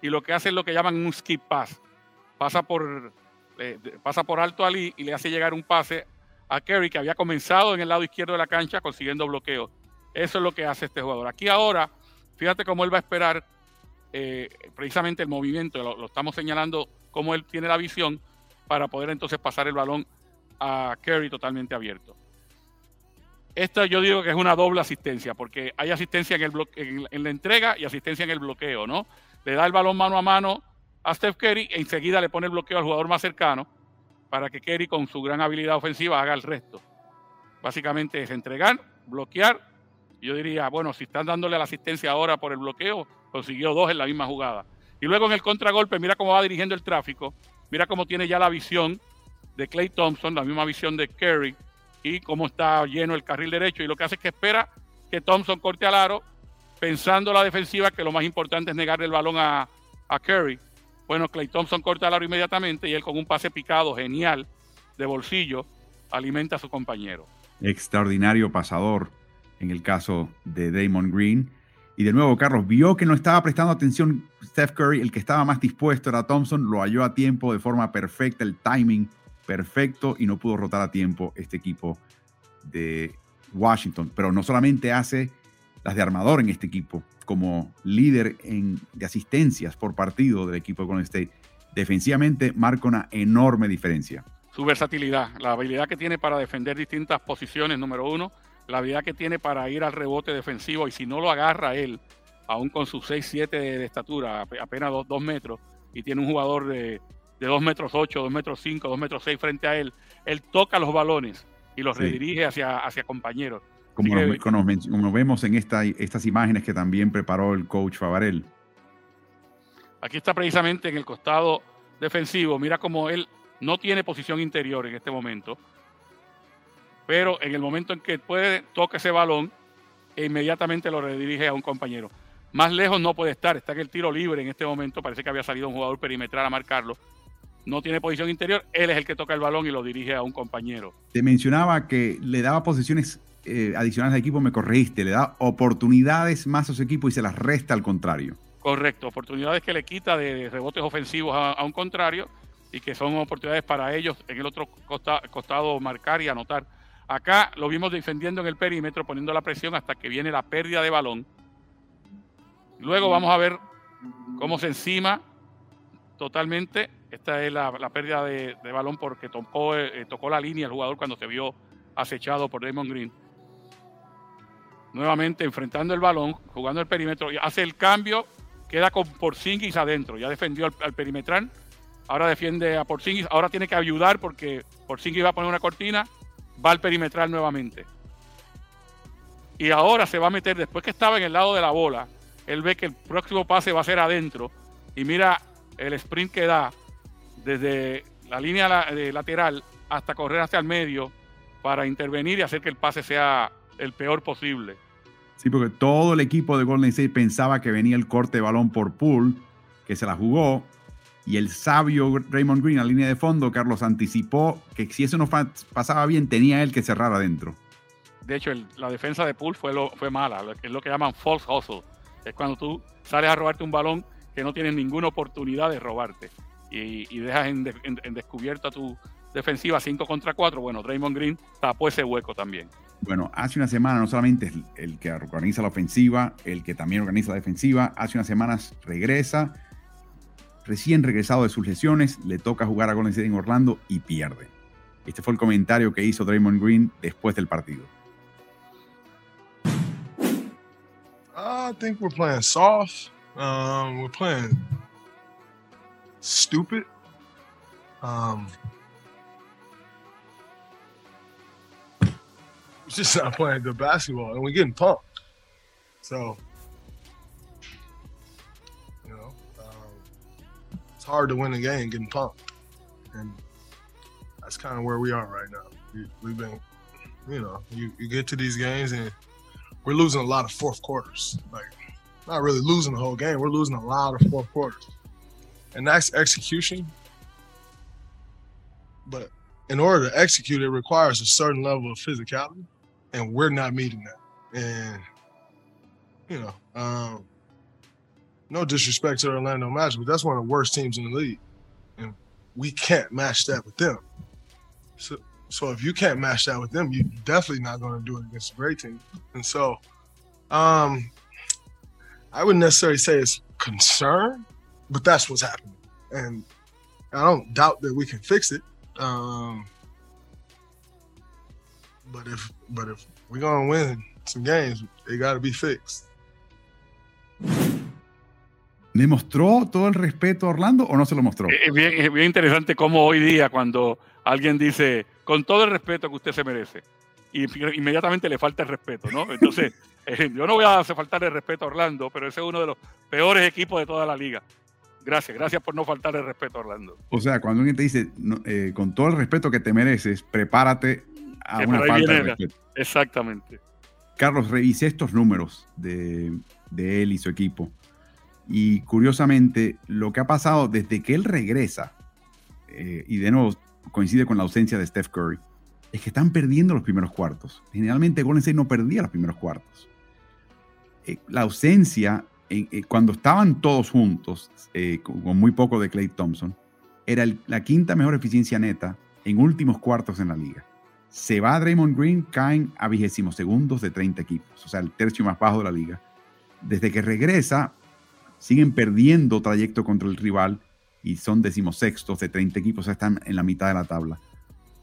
Y lo que hace es lo que llaman un skip pass. Pasa por, eh, pasa por alto a Lee y le hace llegar un pase a Kerry, que había comenzado en el lado izquierdo de la cancha consiguiendo bloqueo. Eso es lo que hace este jugador. Aquí ahora, fíjate cómo él va a esperar eh, precisamente el movimiento, lo, estamos señalando cómo él tiene la visión para poder entonces pasar el balón a Kerry totalmente abierto. Esto yo digo que es una doble asistencia, porque hay asistencia en, el en, la entrega y asistencia en el bloqueo, ¿no? Le da el balón mano a mano a Steph Kerry e enseguida le pone el bloqueo al jugador más cercano para que Kerry con su gran habilidad ofensiva haga el resto. Básicamente es entregar, bloquear. Yo diría, bueno, si están dándole la asistencia ahora por el bloqueo, consiguió dos en la misma jugada. Y luego en el contragolpe, mira cómo va dirigiendo el tráfico, mira cómo tiene ya la visión de Clay Thompson, la misma visión de Kerry, y cómo está lleno el carril derecho. Y lo que hace es que espera que Thompson corte al aro, pensando la defensiva que lo más importante es negarle el balón a, a. Bueno, Clay Thompson corta el aro inmediatamente y él con un pase picado genial de bolsillo alimenta a su compañero. Extraordinario pasador en el caso de Damon Green. Y de nuevo, Carlos vio que no estaba prestando atención Steph Curry, el que estaba más dispuesto era Thompson, lo halló a tiempo de forma perfecta, el timing perfecto y no pudo rotar a tiempo este equipo de Washington. Pero no solamente hace las de armador en este equipo, como líder en, de asistencias por partido del equipo de Golden State. Defensivamente marca una enorme diferencia. Su versatilidad, la habilidad que tiene para defender distintas posiciones, número uno, la habilidad que tiene para ir al rebote defensivo y si no lo agarra él, aún con sus 6-7 de, estatura, apenas 2 metros, y tiene un jugador de, de 2 metros 8, 2 metros 5, 2 metros 6 frente a él, él toca los balones y los redirige hacia, hacia compañeros. Como, vemos en esta, estas imágenes que también preparó el coach Favarel. Aquí está precisamente en el costado defensivo. Mira cómo él no tiene posición interior en este momento. Pero en el momento en que puede, toca ese balón e inmediatamente lo redirige a un compañero. Más lejos no puede estar. Está en el tiro libre en este momento. Parece que había salido un jugador perimetral a marcarlo. No tiene posición interior. Él es el que toca el balón y lo dirige a un compañero. Te mencionaba que le daba posiciones eh, adicionales al equipo, me corregiste, le da oportunidades más a su equipo y se las resta al contrario. Correcto, oportunidades que le quita de rebotes ofensivos a, un contrario y que son oportunidades para ellos en el otro costado marcar y anotar. Acá lo vimos defendiendo en el perímetro, poniendo la presión hasta que viene la pérdida de balón. Luego vamos a ver cómo se encima totalmente. Esta es la, pérdida de, balón porque tocó, eh, tocó la línea el jugador cuando se vio acechado por Damon Green nuevamente enfrentando el balón, jugando el perímetro, hace el cambio, queda con Porzingis adentro, ya defendió al, perimetral, ahora defiende a Porzingis, ahora tiene que ayudar porque Porzingis va a poner una cortina, va al perimetral nuevamente. Y ahora se va a meter, después que estaba en el lado de la bola, él ve que el próximo pase va a ser adentro y mira el sprint que da desde la línea lateral hasta correr hacia el medio para intervenir y hacer que el pase sea el peor posible. Sí, porque todo el equipo de Golden State pensaba que venía el corte de balón por Poole, que se la jugó, y el sabio Raymond Green, a línea de fondo, Carlos anticipó que si eso no pasaba bien, tenía él que cerrar adentro. de hecho, la defensa de Poole fue, lo, fue mala, es lo que llaman false hustle. Es cuando tú sales a robarte un balón que no tienes ninguna oportunidad de robarte y, dejas en, descubierto a tu defensiva 5 contra 4. Bueno, Draymond Green tapó ese hueco también. Bueno, hace una semana no solamente es el que organiza la ofensiva, el que también organiza la defensiva, hace unas semanas regresa, recién regresado de sus lesiones, le toca jugar a Golden State en Orlando y pierde. Este fue el comentario que hizo Draymond Green después del partido. I think we're playing soft. Um, we're playing stupid. Um, we're just not playing good basketball, and we're getting pumped. So, hard to win a game getting pumped, and that's kind of where we are right now. We, we've been, you know, you, you get to these games and we're losing a lot of fourth quarters. Like, not really losing the whole game. We're losing a lot of fourth quarters. And that's execution. But in order to execute, it requires a certain level of physicality. And we're not meeting that. And, you know, um, no disrespect to Orlando Magic, but that's one of the worst teams in the league. And we can't match that with them. So, so if you can't match that with them, you're definitely not going to do it against a great team. And so, um, I wouldn't necessarily say it's concern, but that's what's happening, and I don't doubt that we can fix it. Um, but if but if we're gonna win some games, they got to be fixed. ¿Le mostró todo el respeto a Orlando o no se lo mostró? Es bien, es bien interesante cómo hoy día cuando alguien dice con todo el respeto que usted se merece. Y inmediatamente le falta el respeto, ¿no? Entonces, (laughs) eh, yo no voy a hacer faltar el respeto a Orlando, pero ese es uno de los peores equipos de toda la liga. Gracias, gracias por no faltar el respeto a Orlando. O sea, cuando alguien te dice, eh, con todo el respeto que te mereces, prepárate a una falta de respeto. Exactamente. Carlos, revisé estos números de, de él y su equipo. Y curiosamente, lo que ha pasado desde que él regresa, eh, y de nuevo coincide con la ausencia de Steph Curry, es que están perdiendo los primeros cuartos. Generalmente Golden State no perdía los primeros cuartos. Eh, la ausencia, eh, cuando estaban todos juntos, con, muy poco de Clay Thompson, era la quinta mejor eficiencia neta en últimos cuartos en la liga. Se va Draymond Green, caen a vigésimos segundos de 30 equipos, o sea, el tercio más bajo de la liga. Desde que regresa, siguen perdiendo trayecto contra el rival y son decimosextos de 30 equipos, están en la mitad de la tabla.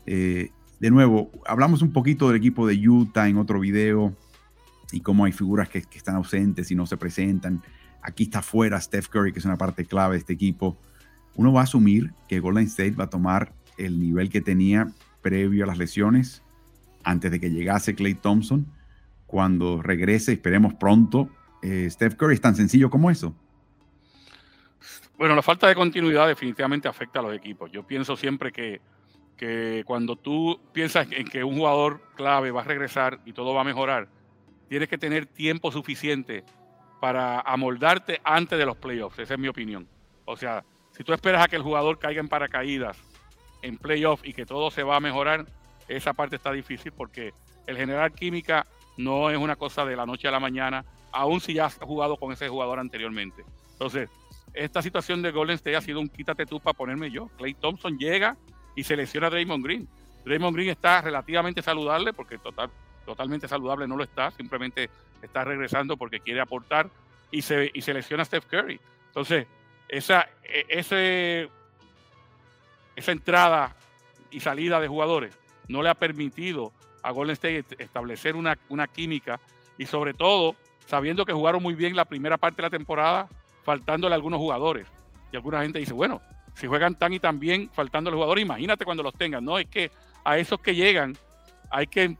Eh, de nuevo, hablamos un poquito del equipo de Utah en otro video y cómo hay figuras que, están ausentes y no se presentan. Aquí está fuera Steph Curry, que es una parte clave de este equipo. Uno va a asumir que Golden State va a tomar el nivel que tenía previo a las lesiones, antes de que llegase Clay Thompson. Cuando regrese, esperemos pronto, eh, Steph Curry es tan sencillo como eso. Bueno, la falta de continuidad definitivamente afecta a los equipos. Yo pienso siempre que, que cuando tú piensas en que un jugador clave va a regresar y todo va a mejorar, tienes que tener tiempo suficiente para amoldarte antes de los playoffs. Esa es mi opinión. O sea, si tú esperas a que el jugador caiga en paracaídas en playoffs y que todo se va a mejorar, esa parte está difícil porque el generar química no es una cosa de la noche a la mañana, aun si ya has jugado con ese jugador anteriormente. Entonces, esta situación de Golden State ha sido un quítate tú para ponerme yo. Clay Thompson llega y selecciona a Draymond Green. Draymond Green está relativamente saludable, porque total, totalmente saludable no lo está, simplemente está regresando porque quiere aportar y, se, y selecciona a Steph Curry. Entonces, esa, e, esa entrada y salida de jugadores no le ha permitido a Golden State establecer una, una química y sobre todo sabiendo que jugaron muy bien la primera parte de la temporada, faltándole algunos jugadores. Y alguna gente dice, bueno, si juegan tan y tan bien faltando los jugadores, imagínate cuando los tengan. No, es que a esos que llegan hay que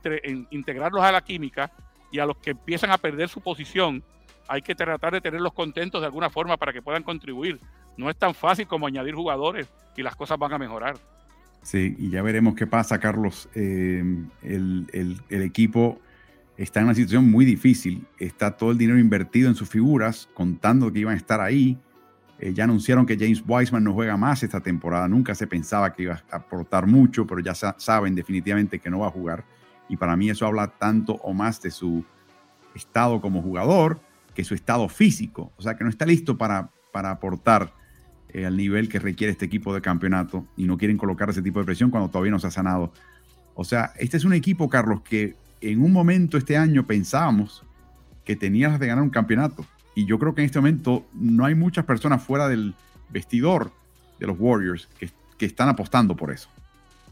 integrarlos a la química y a los que empiezan a perder su posición hay que tratar de tenerlos contentos de alguna forma para que puedan contribuir. No es tan fácil como añadir jugadores y las cosas van a mejorar. Sí, y ya veremos qué pasa, Carlos. Eh, el, el equipo está en una situación muy difícil. Está todo el dinero invertido en sus figuras, contando que iban a estar ahí. Eh, ya anunciaron que James Wiseman no juega más esta temporada. Nunca se pensaba que iba a aportar mucho, pero ya saben definitivamente que no va a jugar. y para mí eso habla tanto o más de su estado como jugador que su estado físico. O sea, que no está listo para, para aportar eh, al nivel que requiere este equipo de campeonato y no quieren colocar ese tipo de presión cuando todavía no se ha sanado. O sea, este es un equipo, Carlos, que en un momento este año pensábamos que tenías de ganar un campeonato. Y yo creo que en este momento no hay muchas personas fuera del vestidor de los Warriors que, están apostando por eso.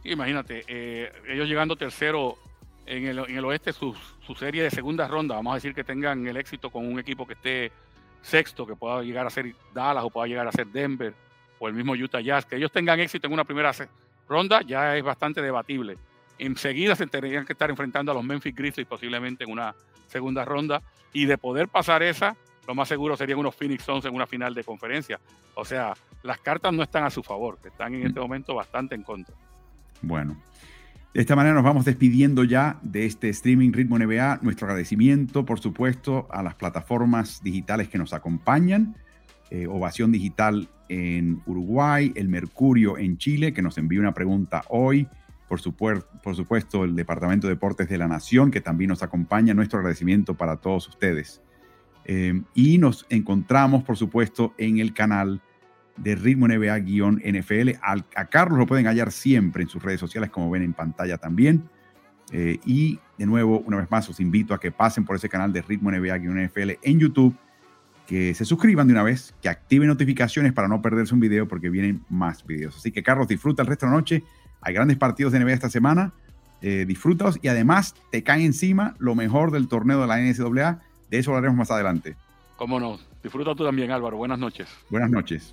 Imagínate, eh, ellos llegando tercero en el, en el oeste, su, su, serie de segunda ronda, vamos a decir que tengan el éxito con un equipo que esté sexto, que pueda llegar a ser Dallas o pueda llegar a ser Denver o el mismo Utah Jazz, que ellos tengan éxito en una primera ronda ya es bastante debatible. Enseguida se tendrían que estar enfrentando a los Memphis Grizzlies posiblemente en una segunda ronda y de poder pasar esa, lo más seguro serían unos Phoenix Suns en una final de conferencia. O sea, las cartas no están a su favor, están en este momento bastante en contra. Bueno, de esta manera nos vamos despidiendo ya de este streaming Ritmo NBA. Nuestro agradecimiento, por supuesto, a las plataformas digitales que nos acompañan. Eh, Ovación Digital en Uruguay, el Mercurio en Chile, que nos envió una pregunta hoy. Por, supuesto, el Departamento de Deportes de la Nación, que también nos acompaña. Nuestro agradecimiento para todos ustedes. Eh, y nos encontramos, por supuesto, en el canal de Ritmo NBA-NFL. A Carlos lo pueden hallar siempre en sus redes sociales, como ven en pantalla también. Eh, y de nuevo, una vez más, os invito a que pasen por ese canal de Ritmo NBA-NFL en YouTube, que se suscriban de una vez, que activen notificaciones para no perderse un video, porque vienen más videos. Así que, Carlos, disfruta el resto de la noche. Hay grandes partidos de NBA esta semana. Eh, disfrútalos y además te cae encima lo mejor del torneo de la NCAA. De eso hablaremos más adelante. Cómo no. Disfruta tú también, Álvaro. Buenas noches. Buenas noches.